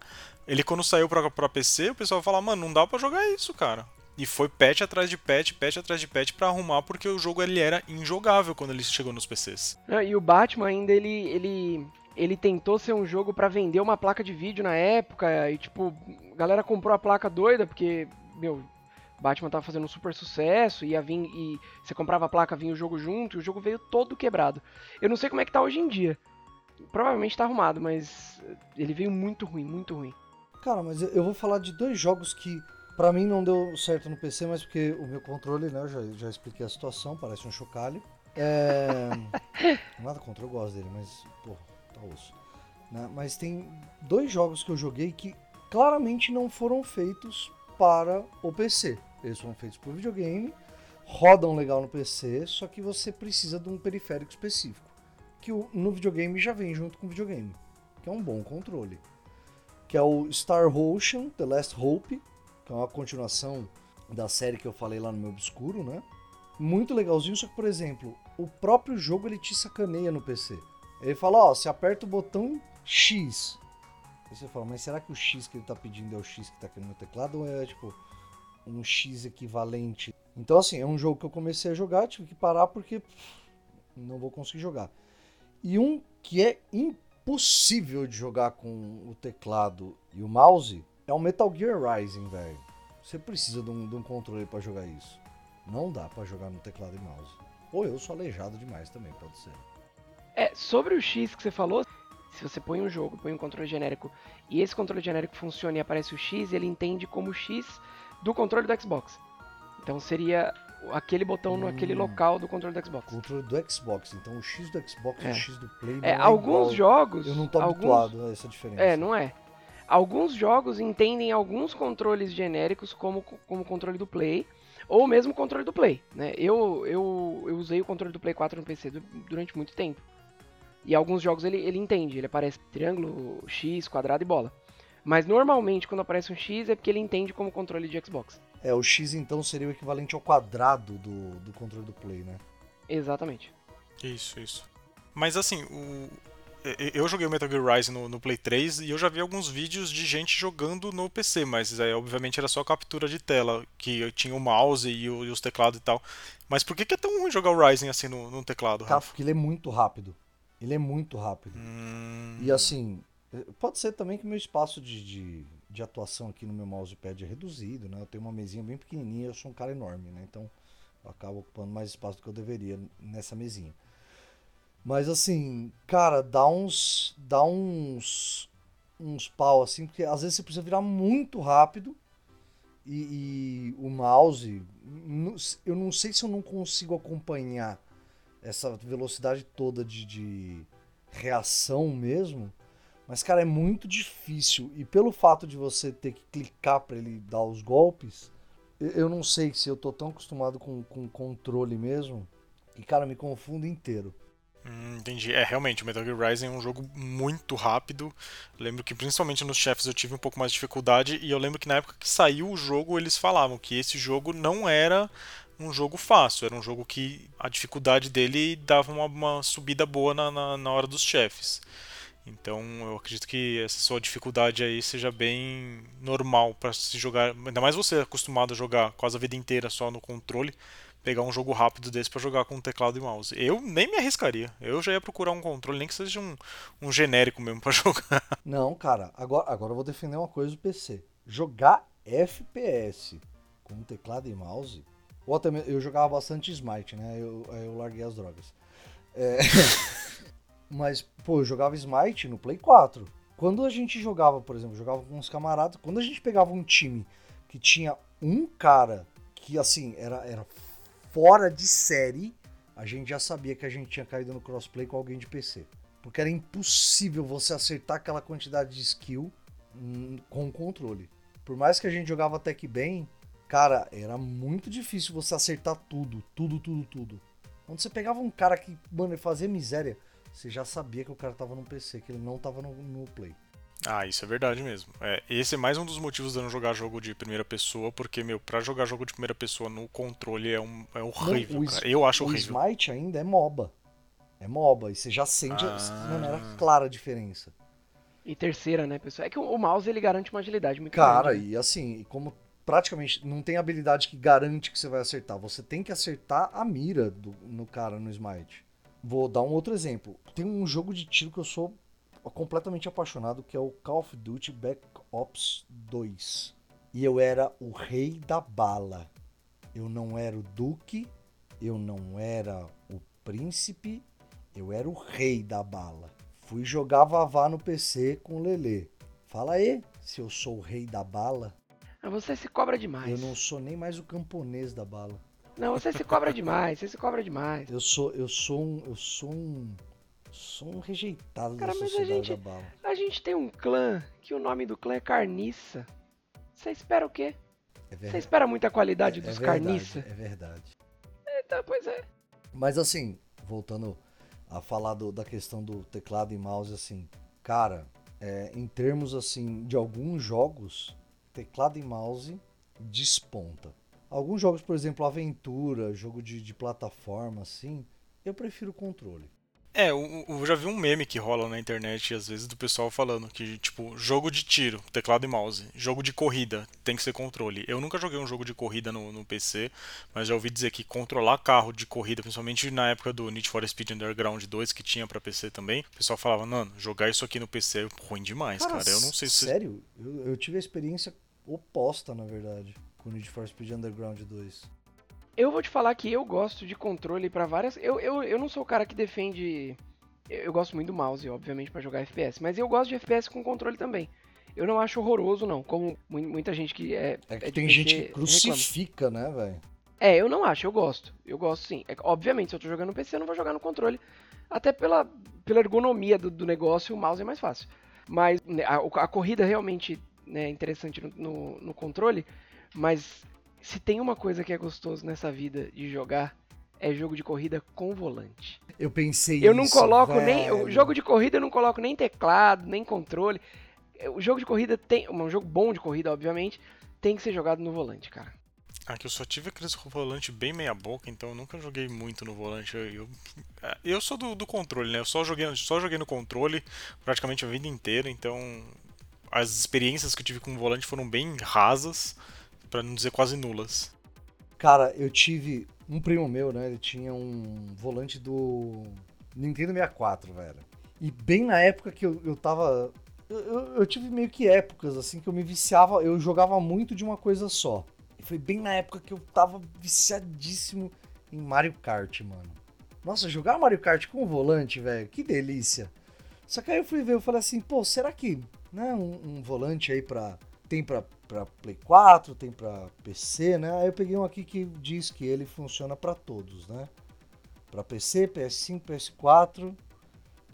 Ele quando saiu pra, pra PC, o pessoal fala, mano, não dá para jogar isso, cara. E foi patch atrás de patch, patch atrás de patch para arrumar porque o jogo ele era injogável quando ele chegou nos PCs. e o Batman ainda ele, ele ele tentou ser um jogo para vender uma placa de vídeo na época e tipo, a galera comprou a placa doida porque, meu, Batman tava fazendo um super sucesso, ia vir e você comprava a placa, vinha o jogo junto, e o jogo veio todo quebrado. Eu não sei como é que tá hoje em dia. Provavelmente tá arrumado, mas ele veio muito ruim, muito ruim. Cara, mas eu vou falar de dois jogos que para mim não deu certo no PC, mas porque o meu controle, né, eu já, já expliquei a situação, parece um chocalho. É... Nada contra, eu gosto dele, mas, porra, osso. Né? Mas tem dois jogos que eu joguei que claramente não foram feitos para o PC. Eles foram feitos o videogame, rodam legal no PC, só que você precisa de um periférico específico. Que no videogame já vem junto com o videogame, que é um bom controle. Que é o Star Ocean The Last Hope, que é uma continuação da série que eu falei lá no meu obscuro, né? muito legalzinho, só que, por exemplo, o próprio jogo ele te sacaneia no PC. Ele fala, ó, você aperta o botão X. Aí você fala, mas será que o X que ele tá pedindo é o X que tá aqui no meu teclado ou é tipo um X equivalente? Então, assim, é um jogo que eu comecei a jogar, tive que parar porque não vou conseguir jogar. E um que é impossível de jogar com o teclado e o mouse é o Metal Gear Rising, velho. Você precisa de um, de um controle para jogar isso. Não dá para jogar no teclado e mouse. Ou eu sou aleijado demais também, pode ser. É, sobre o X que você falou, se você põe um jogo, põe um controle genérico e esse controle genérico funciona e aparece o X, ele entende como X do controle do Xbox. Então seria aquele botão hum. naquele local do controle do Xbox. Controle do Xbox, então o X do Xbox é. e o X do Play. É, é alguns igual. jogos. Eu não tô alguns... habituado a essa diferença. É, não é. Alguns jogos entendem alguns controles genéricos como, como controle do Play, ou mesmo controle do Play. Né? Eu, eu, eu usei o controle do Play 4 no PC durante muito tempo. E alguns jogos ele, ele entende, ele aparece triângulo, X, quadrado e bola. Mas normalmente quando aparece um X é porque ele entende como controle de Xbox. É, o X então seria o equivalente ao quadrado do, do controle do Play, né? Exatamente. Isso, isso. Mas assim, o... eu joguei o Metal Gear Rise no, no, Play 3 e eu já vi alguns vídeos de gente jogando no PC, mas é, obviamente era só captura de tela, que tinha o mouse e, o, e os teclados e tal. Mas por que, que, é tão ruim jogar o Rising assim no, no teclado? Cara, porque ele é muito rápido. Ele é muito rápido. Hum... E assim, pode ser também que meu espaço de, de, de, atuação aqui no meu mousepad é reduzido, né? Eu tenho uma mesinha bem pequenininha, eu sou um cara enorme, né? Então eu acabo ocupando mais espaço do que eu deveria nessa mesinha. Mas assim, cara, dá uns. dá uns. uns pau assim, porque às vezes você precisa virar muito rápido. E, e o mouse, eu não sei se eu não consigo acompanhar essa velocidade toda de, de reação mesmo. Mas, cara, é muito difícil. E pelo fato de você ter que clicar para ele dar os golpes, eu não sei se eu tô tão acostumado com, com controle mesmo. E, cara, me confundo inteiro. Hum, entendi. É, realmente, o Metal Gear Rising é um jogo muito rápido. lembro que principalmente nos chefes eu tive um pouco mais de dificuldade. E eu lembro que na época que saiu o jogo, eles falavam que esse jogo não era um jogo fácil, era um jogo que a dificuldade dele dava uma, uma subida boa na, na, na, hora dos chefes. Então eu acredito que essa sua dificuldade aí seja bem normal para se jogar, ainda mais você acostumado a jogar quase a vida inteira só no controle, pegar um jogo rápido desse para jogar com teclado e mouse. Eu nem me arriscaria, eu já ia procurar um controle, nem que seja um, um genérico mesmo para jogar. Não, cara, agora, agora eu vou defender uma coisa do PC. Jogar FPS com teclado e mouse ou até eu jogava bastante Smite, né? Eu, eu larguei as drogas. É... Mas, pô, eu jogava Smite no Play 4. Quando a gente jogava, por exemplo, jogava com uns camaradas, quando a gente pegava um time que tinha um cara que, assim, era, era fora de série, a gente já sabia que a gente tinha caído no crossplay com alguém de PC. Porque era impossível você acertar aquela quantidade de skill hum, com o controle. Por mais que a gente jogava até que bem, Cara, era muito difícil você acertar tudo, tudo, tudo, tudo. Quando você pegava um cara que, mano, ele fazia miséria, você já sabia que o cara tava no PC, que ele não tava no, no Play. Ah, isso é verdade mesmo. É, esse é mais um dos motivos de eu não jogar jogo de primeira pessoa, porque, meu, pra jogar jogo de primeira pessoa no controle é, um, é horrível, não, cara. Eu acho o horrível. O Smite ainda é MOBA. É MOBA, e você já sente ah. de maneira clara a diferença. E terceira, né, pessoal? É que o mouse ele garante uma agilidade muito Cara, grande. Cara, e assim, como praticamente não tem habilidade que garante que você vai acertar. Você tem que acertar a mira do, no cara no Smite. Vou dar um outro exemplo. Tem um jogo de tiro que eu sou completamente apaixonado, que é o Call of Duty Black Ops 2. E eu era o rei da bala. Eu não era o duque, eu não era o príncipe, eu era o rei da bala. Fui jogar Vavá no PC com o Lelê. Fala aí, se eu sou o rei da bala. Você se cobra demais. Eu não sou nem mais o camponês da bala. Não, você se cobra demais, você se cobra demais. Eu sou, eu sou um, eu sou um, sou um rejeitado Cara, da sociedade a gente, da bala. A gente tem um clã que o nome do clã é Carniça. Você espera o quê? É Você espera muita qualidade é, dos é verdade, Carniça? É verdade. Eita, pois é. Mas assim, voltando a falar do, da questão do teclado e mouse, assim, cara, é, em termos assim de alguns jogos, teclado e mouse desponta. Alguns jogos, por exemplo, aventura, jogo de, de plataforma, assim, eu prefiro controle. É, eu, eu, já vi um meme que rola na internet às vezes do pessoal falando que, tipo, jogo de tiro, teclado e mouse, jogo de corrida, tem que ser controle. Eu nunca joguei um jogo de corrida no, no PC, mas já ouvi dizer que controlar carro de corrida, principalmente na época do Need for Speed Underground 2, que tinha para PC também, o pessoal falava, mano, jogar isso aqui no PC é ruim demais, cara. cara. Eu não sei se. Sério? Eu, eu tive a experiência oposta, na verdade, com Need for Speed Underground 2. Eu vou te falar que eu gosto de controle para várias. Eu, eu, eu não sou o cara que defende. Eu, eu gosto muito do mouse, obviamente, para jogar FPS, mas eu gosto de FPS com controle também. Eu não acho horroroso, não. Como muita gente que é. É que é tem gente que crucifica, reclama. né, velho? É, eu não acho, eu gosto. Eu gosto sim. É, obviamente, se eu tô jogando no PC, eu não vou jogar no controle. Até pela, pela ergonomia do, do negócio, o mouse é mais fácil. Mas né, a, a corrida realmente né, é interessante no, no, no controle. Mas se tem uma coisa que é gostoso nessa vida de jogar, é jogo de corrida com volante. Eu pensei Eu não isso, coloco velho. nem. O jogo de corrida eu não coloco nem teclado, nem controle. O jogo de corrida tem. Um jogo bom de corrida, obviamente, tem que ser jogado no volante, cara. Ah, que eu só tive aqueles volante bem meia boca, então eu nunca joguei muito no volante. Eu, eu, eu sou do, do, controle, né? Eu só joguei, só joguei no controle praticamente a vida inteira, então as experiências que eu tive com o volante foram bem rasas para não dizer quase nulas. Cara, eu tive um primo meu, né? Ele tinha um volante do Nintendo 64, velho. E bem na época que eu, eu tava. Eu, eu, tive meio que épocas, assim, que eu me viciava. Eu jogava muito de uma coisa só. E foi bem na época que eu tava viciadíssimo em Mario Kart, mano. Nossa, jogar Mario Kart com volante, velho, que delícia. Só que aí eu fui ver, eu falei assim, pô, será que né, um, um volante aí pra. Tem para Play 4, tem para PC, né? Aí eu peguei um aqui que diz que ele funciona para todos, né? Para PC, PS5, PS4,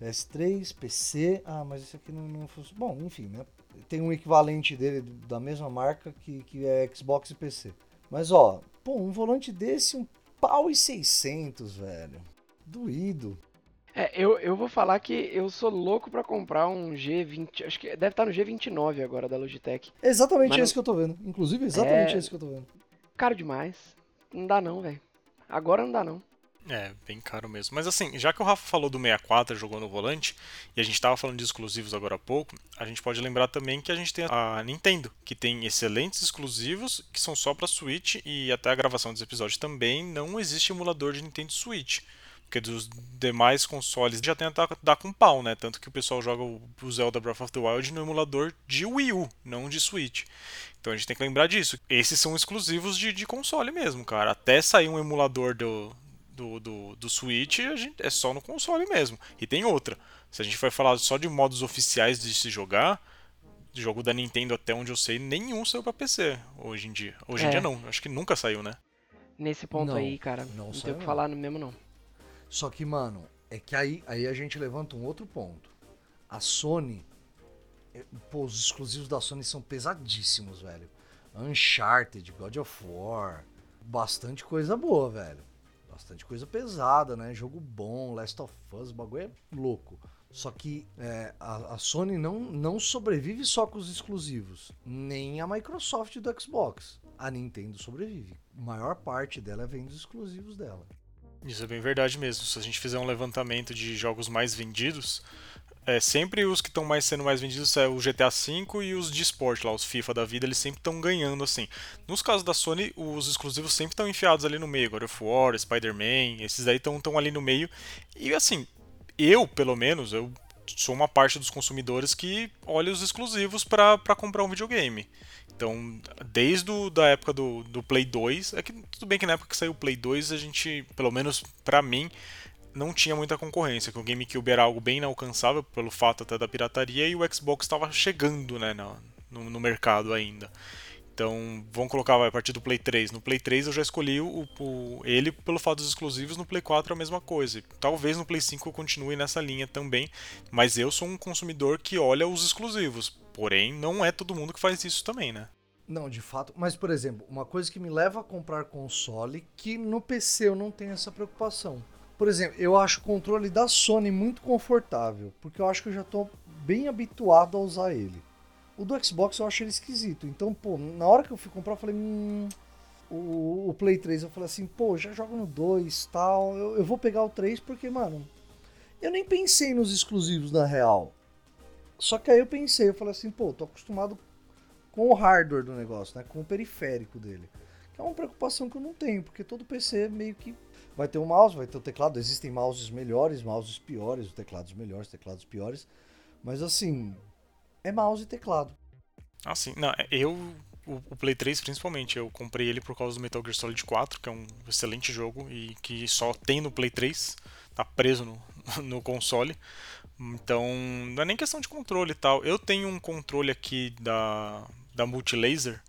PS3, PC. Ah, mas esse aqui não, não funciona. Bom, enfim, né? Tem um equivalente dele da mesma marca que, que é Xbox e PC. Mas ó, pô, um volante desse, um pau e 600, velho. Doído. É, eu, eu vou falar que eu sou louco para comprar um G20, acho que deve estar no G29 agora da Logitech. Exatamente Mas esse que eu tô vendo. Inclusive, exatamente é... esse que eu tô vendo. Caro demais. Não dá não, velho. Agora não dá não. É, bem caro mesmo. Mas assim, já que o Rafa falou do 64 jogou no volante, e a gente tava falando de exclusivos agora há pouco, a gente pode lembrar também que a gente tem a Nintendo, que tem excelentes exclusivos que são só para Switch e até a gravação dos episódios também não existe emulador de Nintendo Switch. Porque dos demais consoles já tenta dar com pau, né? Tanto que o pessoal joga o Zelda Breath of the Wild no emulador de Wii U, não de Switch. Então a gente tem que lembrar disso. Esses são exclusivos de, de console mesmo, cara. Até sair um emulador do, do, do, do Switch, a gente, é só no console mesmo. E tem outra. Se a gente for falar só de modos oficiais de se jogar, jogo da Nintendo até onde eu sei, nenhum saiu pra PC hoje em dia. Hoje é. em dia não, acho que nunca saiu, né? Nesse ponto não, aí, cara, não, não tem o que falar no mesmo não. Só que, mano, é que aí, aí a gente levanta um outro ponto. A Sony. É, pô, os exclusivos da Sony são pesadíssimos, velho. Uncharted, God of War. Bastante coisa boa, velho. Bastante coisa pesada, né? Jogo bom, Last of Us, o bagulho é louco. Só que é, a, a, Sony não, não sobrevive só com os exclusivos. Nem a Microsoft do Xbox. A Nintendo sobrevive. A maior parte dela vem dos exclusivos dela. Isso é bem verdade mesmo. Se a gente fizer um levantamento de jogos mais vendidos, é, sempre os que estão mais sendo mais vendidos é o GTA V e os de esporte lá, os FIFA da vida, eles sempre estão ganhando assim. Nos casos da Sony, os exclusivos sempre estão enfiados ali no meio, God of War, Spider-Man, esses aí estão ali no meio. E assim, eu, pelo menos, eu sou uma parte dos consumidores que olha os exclusivos para comprar um videogame. Então, desde a da época do, do Play 2, é que tudo bem que na época que saiu o Play 2, a gente, pelo menos para mim, não tinha muita concorrência, que o GameCube era algo bem inalcançável pelo fato até da pirataria e o Xbox estava chegando né, no, no, mercado ainda. Então, vamos colocar vai, a partir do Play 3. No Play 3 eu já escolhi o, o, ele pelo fato dos exclusivos, no Play 4 é a mesma coisa. Talvez no Play 5 eu continue nessa linha também, mas eu sou um consumidor que olha os exclusivos. Porém, não é todo mundo que faz isso também, né? Não, de fato. Mas, por exemplo, uma coisa que me leva a comprar console, que no PC eu não tenho essa preocupação. Por exemplo, eu acho o controle da Sony muito confortável, porque eu acho que eu já estou bem habituado a usar ele. O do Xbox eu acho ele esquisito. Então, pô, na hora que eu fui comprar, eu falei, hum, o, o Play 3, eu falei assim, pô, já jogo no 2 tal, eu, eu vou pegar o 3 porque, mano, eu nem pensei nos exclusivos na real. Só que aí eu pensei, eu falei assim, pô, tô acostumado com o hardware do negócio, né? Com o periférico dele. Que é uma preocupação que eu não tenho, porque todo PC meio que vai ter um mouse, vai ter o um teclado. Existem mouses melhores, mouses piores, teclados melhores, teclados piores. Mas assim, é mouse e teclado. Ah, sim. Não, eu, o, o, Play 3 principalmente, eu comprei ele por causa do Metal Gear Solid 4, que é um excelente jogo e que só tem no Play 3, tá preso no, no console. Então, não é nem questão de controle e tal. Eu tenho um controle aqui da, da Multilaser,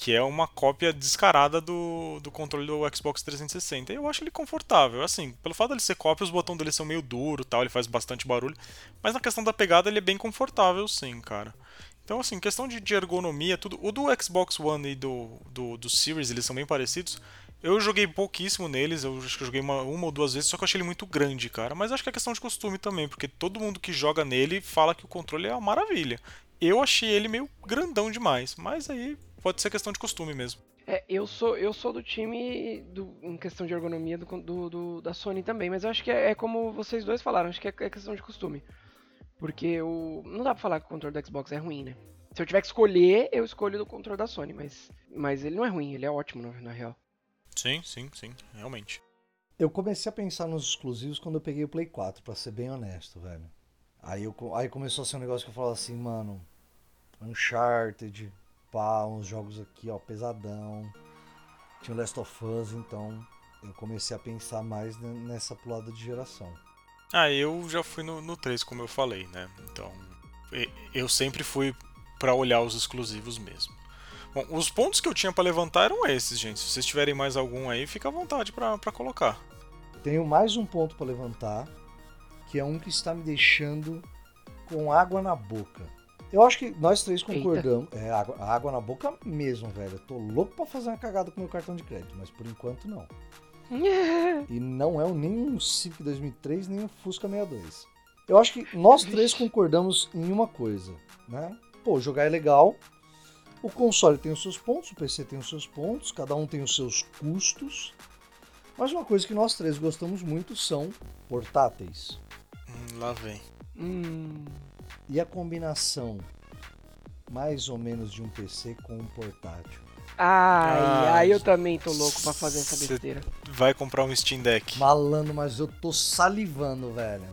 que é uma cópia descarada do, do controle do Xbox 360. E eu acho ele confortável. Assim, pelo fato dele ser cópia, os botões dele são meio duros tal, ele faz bastante barulho. Mas na questão da pegada, ele é bem confortável, sim, cara. Então, assim, questão de, de ergonomia, tudo. O do Xbox One e do, do, do Series, eles são bem parecidos. Eu joguei pouquíssimo neles, eu acho que eu joguei uma, uma ou duas vezes, só que eu achei ele muito grande, cara. Mas acho que é questão de costume também, porque todo mundo que joga nele fala que o controle é uma maravilha. Eu achei ele meio grandão demais, mas aí pode ser questão de costume mesmo. É, eu sou, eu sou do time do, em questão de ergonomia do, do, do, da Sony também, mas eu acho que é, é, como vocês dois falaram, acho que é, é questão de costume. Porque o. Não dá pra falar que o controle do Xbox é ruim, né? Se eu tiver que escolher, eu escolho do controle da Sony, mas, mas ele não é ruim, ele é ótimo na, na real. Sim, sim, sim, realmente. Eu comecei a pensar nos exclusivos quando eu peguei o Play 4, para ser bem honesto, velho. Aí, eu, aí começou a ser um negócio que eu falava assim, mano, Uncharted, pá, uns jogos aqui, ó, pesadão. Tinha o Last of Us, então eu comecei a pensar mais nessa pulada de geração. Ah, eu já fui no, no 3, como eu falei, né? Então, eu sempre fui para olhar os exclusivos mesmo. Bom, os pontos que eu tinha para levantar eram esses, gente. Se vocês tiverem mais algum aí, fica à vontade para colocar. Tenho mais um ponto para levantar, que é um que está me deixando com água na boca. Eu acho que nós três concordamos. Eita. É, água, água na boca mesmo, velho. Eu tô louco pra fazer uma cagada com meu cartão de crédito, mas por enquanto não. e não é nem um Civic 2003, nem um Fusca 62. Eu acho que nós três concordamos em uma coisa, né? Pô, jogar é legal, o console tem os seus pontos, o PC tem os seus pontos, cada um tem os seus custos. Mas uma coisa que nós três gostamos muito são portáteis. Hum, lá vem. Hum. E a combinação mais ou menos de um PC com um portátil. Ai, ah, ai, eu também tô louco pra fazer essa besteira. Vai comprar um Steam Deck. Malando, mas eu tô salivando, velho.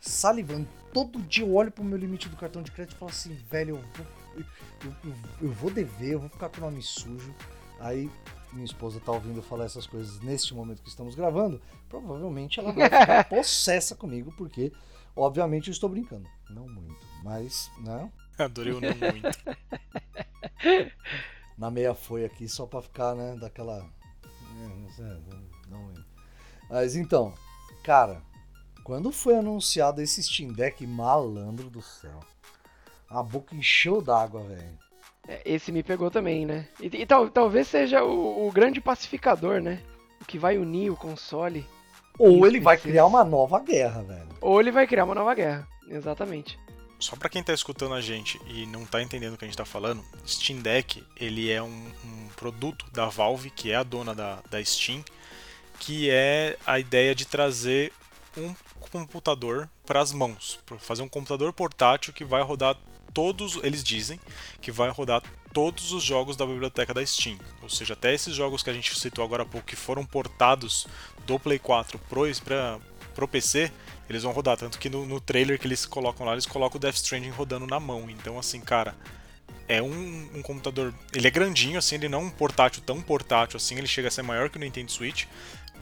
Salivando. Todo dia eu olho pro meu limite do cartão de crédito e falo assim, velho, eu vou eu, eu, eu, vou dever, eu vou ficar com o nome sujo. Aí minha esposa tá ouvindo falar essas coisas neste momento que estamos gravando. Provavelmente ela vai ficar possessa comigo, porque, obviamente, eu estou brincando. Não muito, mas, né? Adorei o não muito. Na meia foi aqui só pra ficar, né, daquela. Não, mas então, cara, quando foi anunciado esse Steam Deck malandro do céu, a boca encheu d'água, velho. É, esse me pegou também, né? E, e tal, talvez seja o, o, grande pacificador, né? O que vai unir o console. Ou ele vai criar uma nova guerra, velho. Ou ele vai criar uma nova guerra, exatamente. Só para quem tá escutando a gente e não tá entendendo o que a gente tá falando, Steam Deck ele é um, um produto da Valve, que é a dona da, da Steam, que é a ideia de trazer um computador para as mãos, para fazer um computador portátil que vai rodar todos, eles dizem que vai rodar todos os jogos da biblioteca da Steam. Ou seja, até esses jogos que a gente citou agora há pouco que foram portados do Play 4 para pro PC, eles vão rodar. Tanto que no, no, trailer que eles colocam lá, eles colocam o Death Stranding rodando na mão. Então, assim, cara, é um, um computador. Ele é grandinho, assim, ele não é um portátil tão portátil assim, ele chega a ser maior que o Nintendo Switch,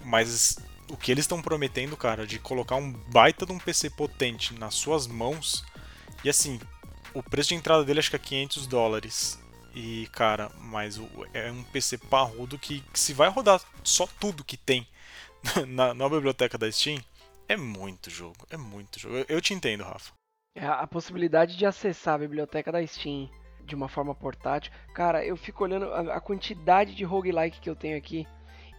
mas o que eles estão prometendo, cara, de colocar um baita de um PC potente nas suas mãos. E assim, o preço de entrada dele acho que é 500 dólares. E, cara, mas é um PC parrudo que, que se vai rodar só tudo que tem na, na, biblioteca da Steam, é muito jogo. É muito jogo. Eu, eu te entendo, Rafa. É, a possibilidade de acessar a biblioteca da Steam de uma forma portátil. Cara, eu fico olhando a, a quantidade de roguelike que eu tenho aqui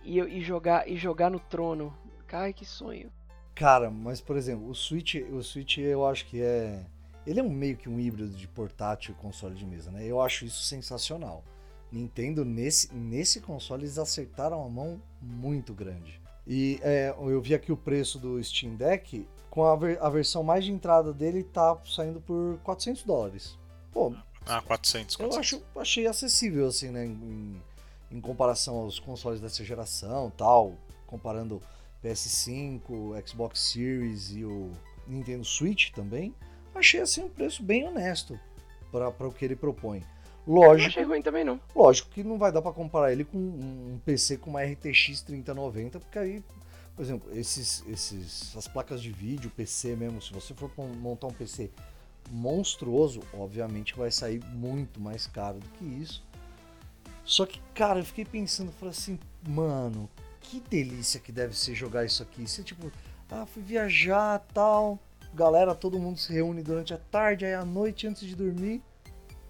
e, e, jogar, e jogar no trono. Cara, que sonho. Cara, mas por exemplo, o Switch, o Switch eu acho que é ele é um meio que um híbrido de portátil e console de mesa, né? Eu acho isso sensacional. Nintendo, nesse, nesse console, eles acertaram a mão muito grande. E é, eu vi aqui o preço do Steam Deck, com a, ver, a versão mais de entrada dele tá saindo por 400 dólares. Pô, ah, 400, 400. eu acho, achei acessível, assim, né? Em, em comparação aos consoles dessa geração tal, comparando PS5, Xbox Series e o Nintendo Switch também, achei assim um preço bem honesto para o que ele propõe. Lógico, não achei ruim também não. Lógico que não vai dar para comparar ele com um PC com uma RTX 3090, porque aí, por exemplo, esses, esses, as placas de vídeo, PC mesmo, se você for montar um PC monstruoso, obviamente vai sair muito mais caro do que isso. Só que, cara, eu fiquei pensando, falei assim, mano, que delícia que deve ser jogar isso aqui. Você tipo, ah, fui viajar tal, galera, todo mundo se reúne durante a tarde, aí à noite antes de dormir.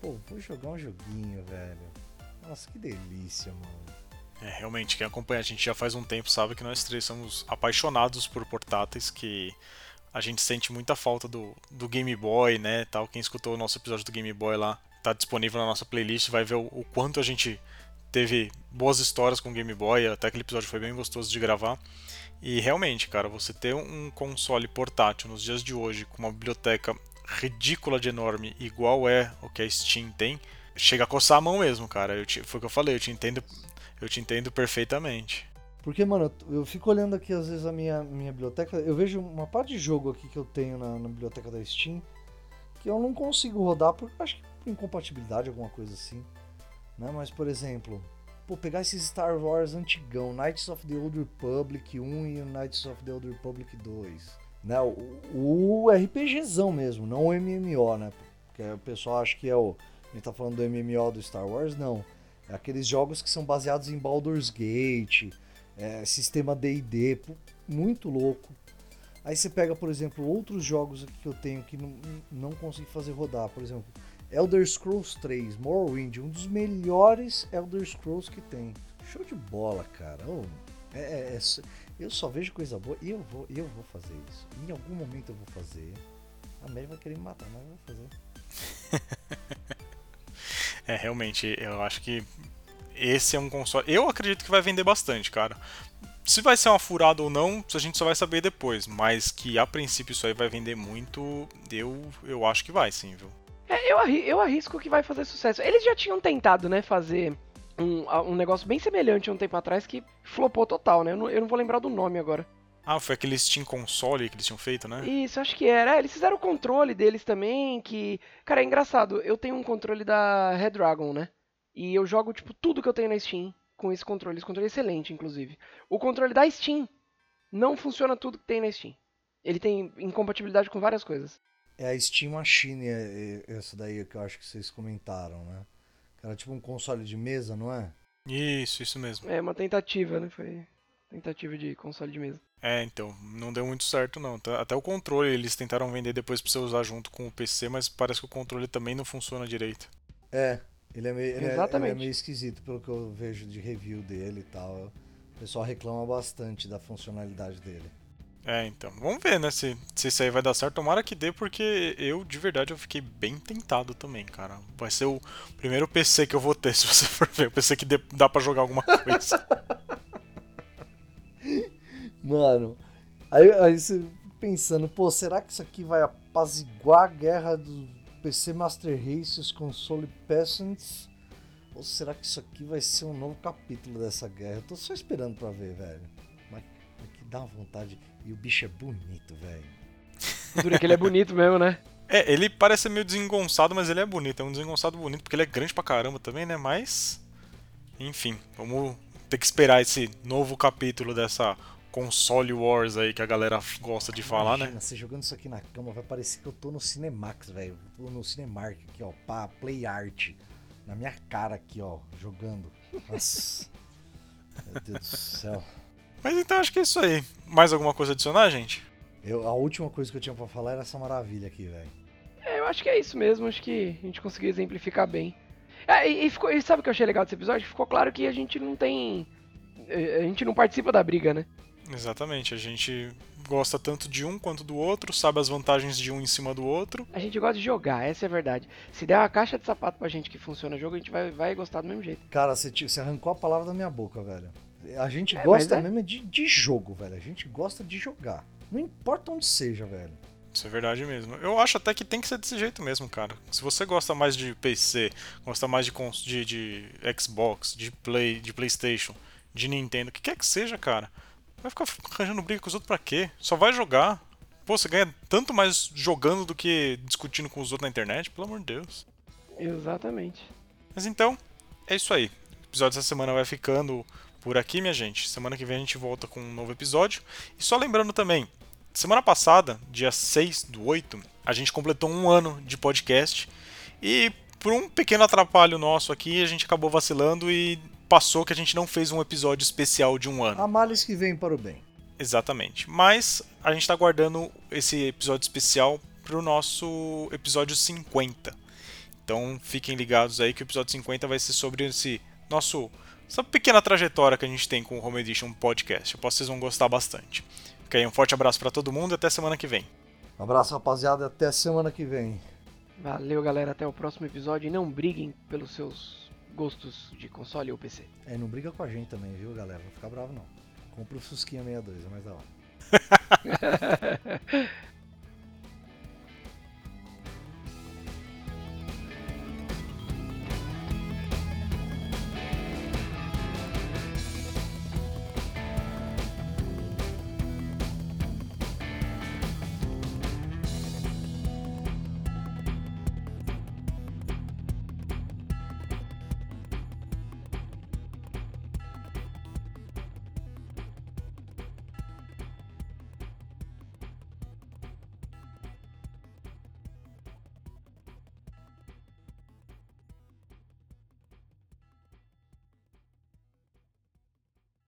Pô, vou jogar um joguinho, velho. Nossa, que delícia, mano. É, realmente, quem acompanha a gente já faz um tempo sabe que nós três somos apaixonados por portáteis, que a gente sente muita falta do, do Game Boy, né, tal. Quem escutou o nosso episódio do Game Boy lá, tá disponível na nossa playlist, vai ver o, o quanto a gente teve boas histórias com o Game Boy, até aquele episódio foi bem gostoso de gravar. E realmente, cara, você ter um console portátil nos dias de hoje com uma biblioteca ridícula de enorme, igual é o que a Steam tem, chega a coçar a mão mesmo, cara. Te, foi o que eu falei, eu te entendo, eu te entendo perfeitamente. Porque, mano, eu fico olhando aqui às vezes a minha, minha biblioteca, eu vejo uma parte de jogo aqui que eu tenho na, na biblioteca da Steam que eu não consigo rodar por acho que por incompatibilidade, alguma coisa assim. Né? Mas, por exemplo, pô, pegar esses Star Wars antigão, Knights of the Old Republic 1 e Knights of the Old Republic 2. Né? O, o RPGzão mesmo, não o MMO, né? Porque o pessoal acha que é o. A gente tá falando do MMO do Star Wars, não. É aqueles jogos que são baseados em Baldur's Gate, é, sistema DD, muito louco. Aí você pega, por exemplo, outros jogos que eu tenho que não, não consegui fazer rodar. Por exemplo, Elder Scrolls 3, Morrowind, um dos melhores Elder Scrolls que tem. Show de bola, cara. Oh, é, é, é, eu só vejo coisa boa e eu vou, eu vou fazer isso. Em algum momento eu vou fazer. A Mary vai querer me matar, mas eu vou fazer. é, realmente, eu acho que esse é um console. Eu acredito que vai vender bastante, cara. Se vai ser uma furada ou não, a gente só vai saber depois. Mas que a princípio isso aí vai vender muito, eu, eu acho que vai sim, viu? É, eu, eu arrisco que vai fazer sucesso. Eles já tinham tentado, né, fazer um, um negócio bem semelhante um tempo atrás que flopou total, né? Eu não, eu não vou lembrar do nome agora. Ah, foi aquele Steam Console que eles tinham feito, né? Isso, acho que era. É, eles fizeram o controle deles também, que... Cara, é engraçado. Eu tenho um controle da Red Dragon, né? E eu jogo, tipo, tudo que eu tenho na Steam com esse controle. Esse controle é excelente, inclusive. O controle da Steam não funciona tudo que tem na Steam. Ele tem incompatibilidade com várias coisas. É a Steam Machine, é, é, essa daí que eu acho que vocês comentaram, né? Era tipo um console de mesa, não é? Isso, isso mesmo. É uma tentativa, né? Foi tentativa de console de mesa. É, então, não deu muito certo não. Até o controle eles tentaram vender depois pra você usar junto com o PC, mas parece que o controle também não funciona direito. É, ele é meio, ele Exatamente. É, ele é meio esquisito pelo que eu vejo de review dele e tal. O pessoal reclama bastante da funcionalidade dele. É, então. Vamos ver, né? Se, se isso aí vai dar certo. Tomara que dê, porque eu, de verdade, eu fiquei bem tentado também, cara. Vai ser o primeiro PC que eu vou ter, se você for ver. O PC que dê, dá pra jogar alguma coisa. Mano, aí, aí você pensando, pô, será que isso aqui vai apaziguar a guerra do PC Master Race, os console peasants? Ou será que isso aqui vai ser um novo capítulo dessa guerra? Eu tô só esperando pra ver, velho. Mas, mas que dá uma vontade. E o bicho é bonito, velho. Dura que ele é bonito mesmo, né? É, ele parece meio desengonçado, mas ele é bonito. É um desengonçado bonito, porque ele é grande pra caramba também, né? Mas. Enfim, vamos ter que esperar esse novo capítulo dessa console wars aí que a galera gosta de falar, Imagina, né? Você jogando isso aqui na cama, vai parecer que eu tô no Cinemax, velho. Tô no Cinemark aqui, ó, pá, Play Art. Na minha cara aqui, ó, jogando. Nossa. Meu Deus do céu. Mas então acho que é isso aí. Mais alguma coisa a adicionar, gente? Eu, a última coisa que eu tinha pra falar era essa maravilha aqui, velho. É, eu acho que é isso mesmo. Acho que a gente conseguiu exemplificar bem. É, e, e, ficou, e sabe o que eu achei legal desse episódio? Ficou claro que a gente não tem. A gente não participa da briga, né? Exatamente, a gente gosta tanto de um quanto do outro, sabe as vantagens de um em cima do outro. A gente gosta de jogar, essa é a verdade. Se der uma caixa de sapato pra gente que funciona o jogo, a gente vai, vai gostar do mesmo jeito. Cara, você, você arrancou a palavra da minha boca, velho. A gente É, gosta é. mesmo de, de jogo, velho. A gente gosta de jogar. Não importa onde seja, velho. Isso é verdade mesmo. Eu acho até que tem que ser desse jeito mesmo, cara. Se você gosta mais de PC, gosta mais de, de, de Xbox, de Play, de PlayStation, de Nintendo, o que quer que seja, cara, vai ficar arranjando briga com os outros pra quê? Só vai jogar. Pô, você ganha tanto mais jogando do que discutindo com os outros na internet, pelo amor de Deus. Exatamente. Mas então, é isso aí. O episódio dessa semana vai ficando por aqui, minha gente. Semana que vem a gente volta com um novo episódio. E só lembrando também, semana passada, dia 6 do 8, a gente completou um ano de podcast. E por um pequeno atrapalho nosso aqui, a gente acabou vacilando e passou que a gente não fez um episódio especial de um ano. Há males que vêm para o bem. Exatamente. Mas a gente está guardando esse episódio especial para o nosso episódio 50. Então fiquem ligados aí que o episódio 50 vai ser sobre esse nosso essa pequena trajetória que a gente tem com o Home Edition Podcast. Eu posso que vocês vão gostar bastante. Fica aí, um forte abraço para todo mundo e até semana que vem. Um abraço, rapaziada. Até semana que vem. Valeu, galera. Até o próximo episódio. E não briguem pelos seus gostos de console ou PC. É, não briga com a gente também, viu, galera? Não fica bravo, não. Compra o Fusquinha 62, é mais da hora.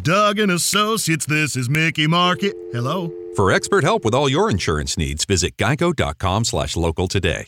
Doug and Associates, this is Mickey Market. Hello? For expert help with all your insurance needs, visit geico.com slash local today.